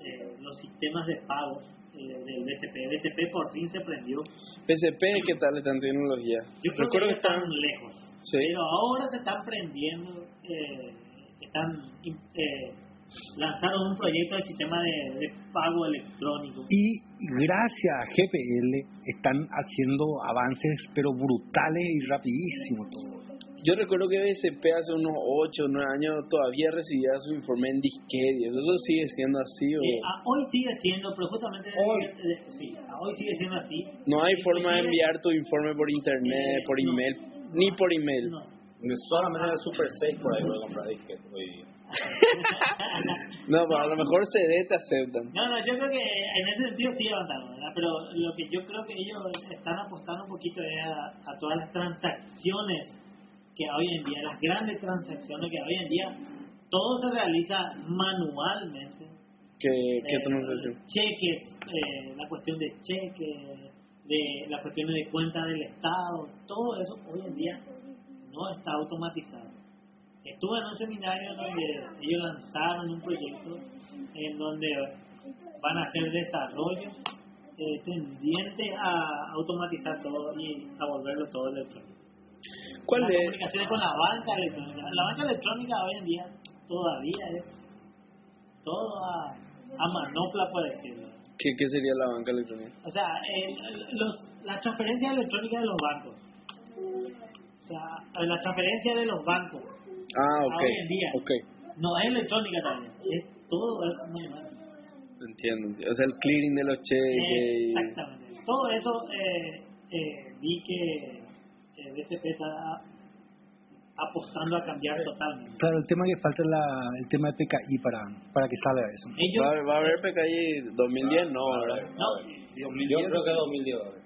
eh, los sistemas de pago eh, del BCP. El BCP por fin se prendió. PCP, ¿qué tal está en tecnología? Yo creo Recuerdo que que están están... lejos, Sí. pero ahora se están prendiendo, eh, están eh, lanzaron un proyecto de sistema de, de pago electrónico. Y gracias a GPL están haciendo avances, pero brutales y rapidísimos todo. Yo recuerdo que BCP hace unos 8 o 9 años todavía recibía su informe en disquete. ¿Eso sigue siendo así o...? Eh, hoy sigue siendo, pero justamente Hoy. eh, eh, sí, ah, hoy sigue siendo así. No hay Eh, forma de enviar tu informe por internet, Eh, por no. email, ni por email. No. Solamente en el Super 6 por ahí voy a comprar disquete hoy día. (laughs) No, pero a lo mejor CD te aceptan. No, no, yo creo que en ese sentido sí avanzaron, ¿verdad? Pero lo que yo creo que ellos están apostando un poquito es a, a todas las transacciones que hoy en día, las grandes transacciones que hoy en día, todo se realiza manualmente. ¿Qué, qué Eh, transacción? Cheques, eh, la cuestión de cheques, de las cuestiones de cuenta del Estado, todo eso hoy en día no está automatizado. Estuve en un seminario donde ellos lanzaron un proyecto en donde van a hacer desarrollo eh, tendiente a automatizar todo y a volverlo todo electrónico. ¿Cuál Las es? comunicaciones con la banca electrónica. La banca electrónica hoy en día todavía es todo a, manopla, por decirlo. ¿Qué, ¿Qué sería la banca electrónica? O sea, el- los, las transferencias electrónicas de los bancos. O sea, la transferencia de los bancos Ah, ok. hoy en día. Ok, no es electrónica también. Es todo es manual. entiendo, entiendo. O sea, el clearing de los cheques. y- Exactamente. Todo eso eh, eh, vi que eh, BCP está apostando a cambiar totalmente. Claro, el tema que falta es la, el tema de PKI para, para que salga eso. Ellos, ¿Va, va a haber PKI 2010? No, ¿verdad? no, Yo creo que 2010 va a haber.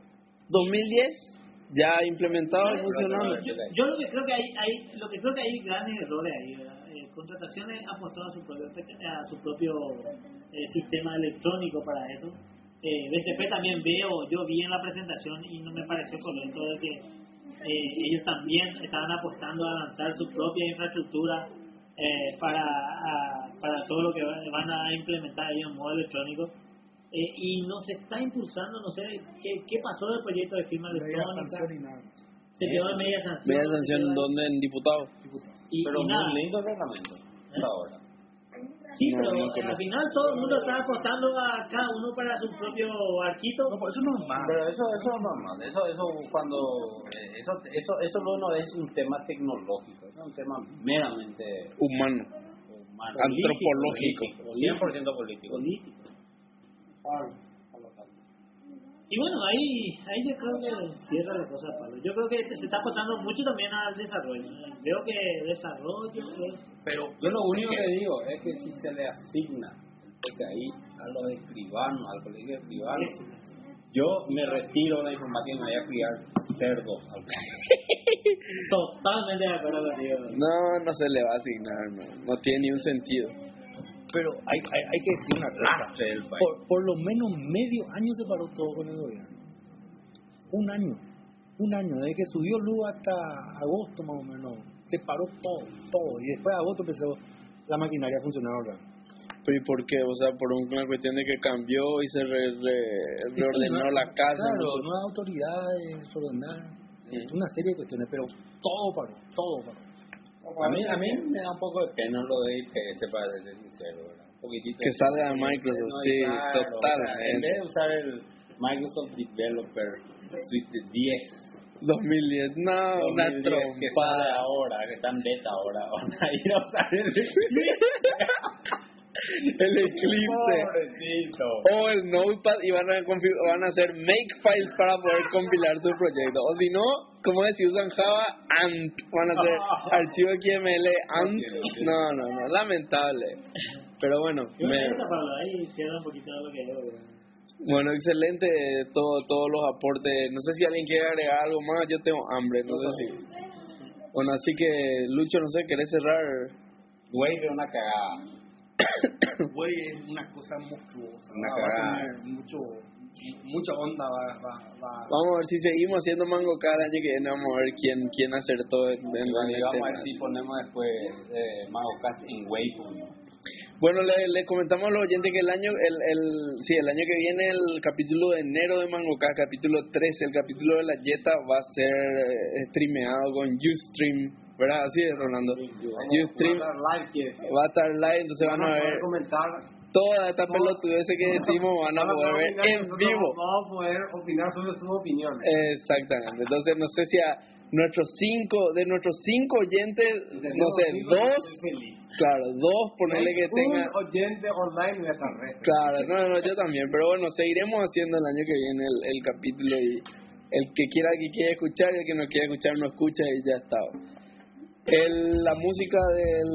2010 ya implementado y funcionando. yo, yo lo que creo que hay, hay lo que creo que hay grandes errores ahí. Eh, contrataciones apostó a su propio a su propio eh, sistema electrónico para eso eh, BCP también veo yo vi en la presentación y no me pareció correcto de que eh, ellos también estaban apostando a lanzar su propia infraestructura eh, para a- para todo lo que van a implementar ellos en modo electrónico Eh, y no se está impulsando no sé qué, qué pasó del proyecto de firma electrónica se quedó en media sanción Media sanción, ¿dónde? En diputado. y, Pero y nada. muy lindo el reglamento. Hasta ahora. Sí, No, pero no al final todo el mundo está apostando a cada uno para su propio arquito. No, pues eso no es. Pero eso, eso es normal. Eso, eso cuando eh, eso, eso, eso no es un tema tecnológico. Eso es un tema meramente Humano. humano. Antropológico. Político, 100% político. político. Y bueno, ahí, ahí yo creo que cierra la cosa, Pablo. Yo creo que se está apostando mucho también al desarrollo. Veo que desarrollo es... Pero yo lo único que digo es que si se le asigna el PKI a los escribanos, al colegio de escribanos, yo me retiro de la informática y me voy a criar cerdos al. Totalmente de acuerdo contigo. No, no se le va a asignar, no, no tiene ni un sentido. Pero hay, hay, hay que decir una cosa. Por, por lo menos medio año se paró todo con el gobierno. Un año. Un año. Desde que subió luz hasta agosto más o menos. Se paró todo, todo. Y después de agosto empezó la maquinaria a funcionar otra vez. ¿Pero y por qué? O sea, por una cuestión de que cambió y se re- re- reordenó la casa. Claro, ¿no? nuevas autoridades, ordenar. Sí. Una serie de cuestiones, pero todo paró, todo paró. A mí, a mí me da un poco de pena lo de IPS, para ser sincero, ¿verdad? Un poquitito. Que salga de Microsoft, sí, claro, totalmente. o sea, En vez de usar el Microsoft Developer Suite 10, 2010, no, una 2010, que sale trompada. ahora, que está en beta ahora, (laughs) van a ir a usar el (laughs) El Eclipse. O el Notepad y van a, van a hacer Makefiles para poder compilar tu proyecto. O si no, como si usan Java, ANT. Van a hacer (laughs) archivo XML, ANT. No, no, no, lamentable. Pero bueno, me- bueno, excelente todo, todos los aportes. No sé si alguien quiere agregar algo más, yo tengo hambre, no sé si. Bueno, así que Lucho, no sé, ¿querés cerrar? Güey, de una cagada. (coughs) Güey, es una cosa monstruosa. Una va a mucho, mucha onda. Va, va, va. Vamos a ver si seguimos haciendo mango cada año que viene, vamos a ver quién, quién acertó en, en, Y vamos a ver si ponemos después eh, MagoCast en Waypoint. Bueno, le, le comentamos a los oyentes que el año, el, el, sí, el año que viene el capítulo de enero de Mangocast, capítulo 13, el capítulo de la Jetta va a ser eh, streameado con Ustream ¿verdad? Así es, Rolando. Ustream Va a estar live, va a estar live, entonces van a ver comentar. toda esta pelotudez que decimos, van a poder ver en vivo. Vamos a poder opinar sobre sus opiniones. Exactamente. Entonces, no sé si a nuestros cinco, de nuestros cinco oyentes, no sé, dos, claro, dos, ponerle que. Un oyente online de esta red. Claro, no, no, yo también, pero bueno, seguiremos haciendo el año que viene el, el capítulo y el que quiera que quiera escuchar y el que no quiera escuchar no escucha y ya está. El, la música del,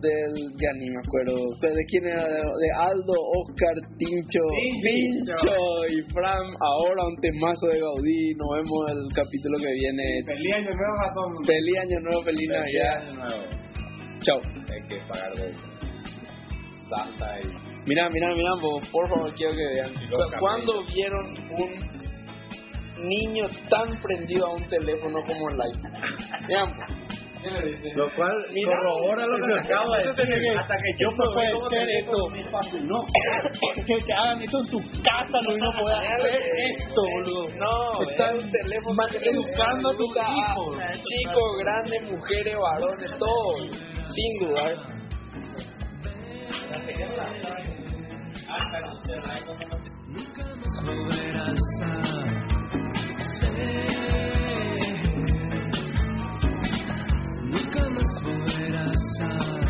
del, ya ni me acuerdo, ¿de quién era? De, Aldo, Oscar, Tincho, Pincho. Y Fran, ahora un temazo de Gaudí, nos vemos el capítulo que viene. Feliz año nuevo a todos. Feliz año nuevo, feliz Navidad. Chao. Hay que pagar de Santa y Mira, mira, mira, por, por favor, quiero que vean. Y los ¿Cu- ¿Cuándo vieron un niño tan prendido a un teléfono como el? Vean, Lo cual corrobora lo que acabo de decir. Hasta que yo No puede probé ser esto, fascinó. que te hagan esto en tu casa, no, no puedas hacer esto, boludo. No, Están es un teléfono mal- que educando a tus hijos. Chicos, grandes, mujeres, varones, todos. Sin dudar. volverás a ser. Nunca más volverás a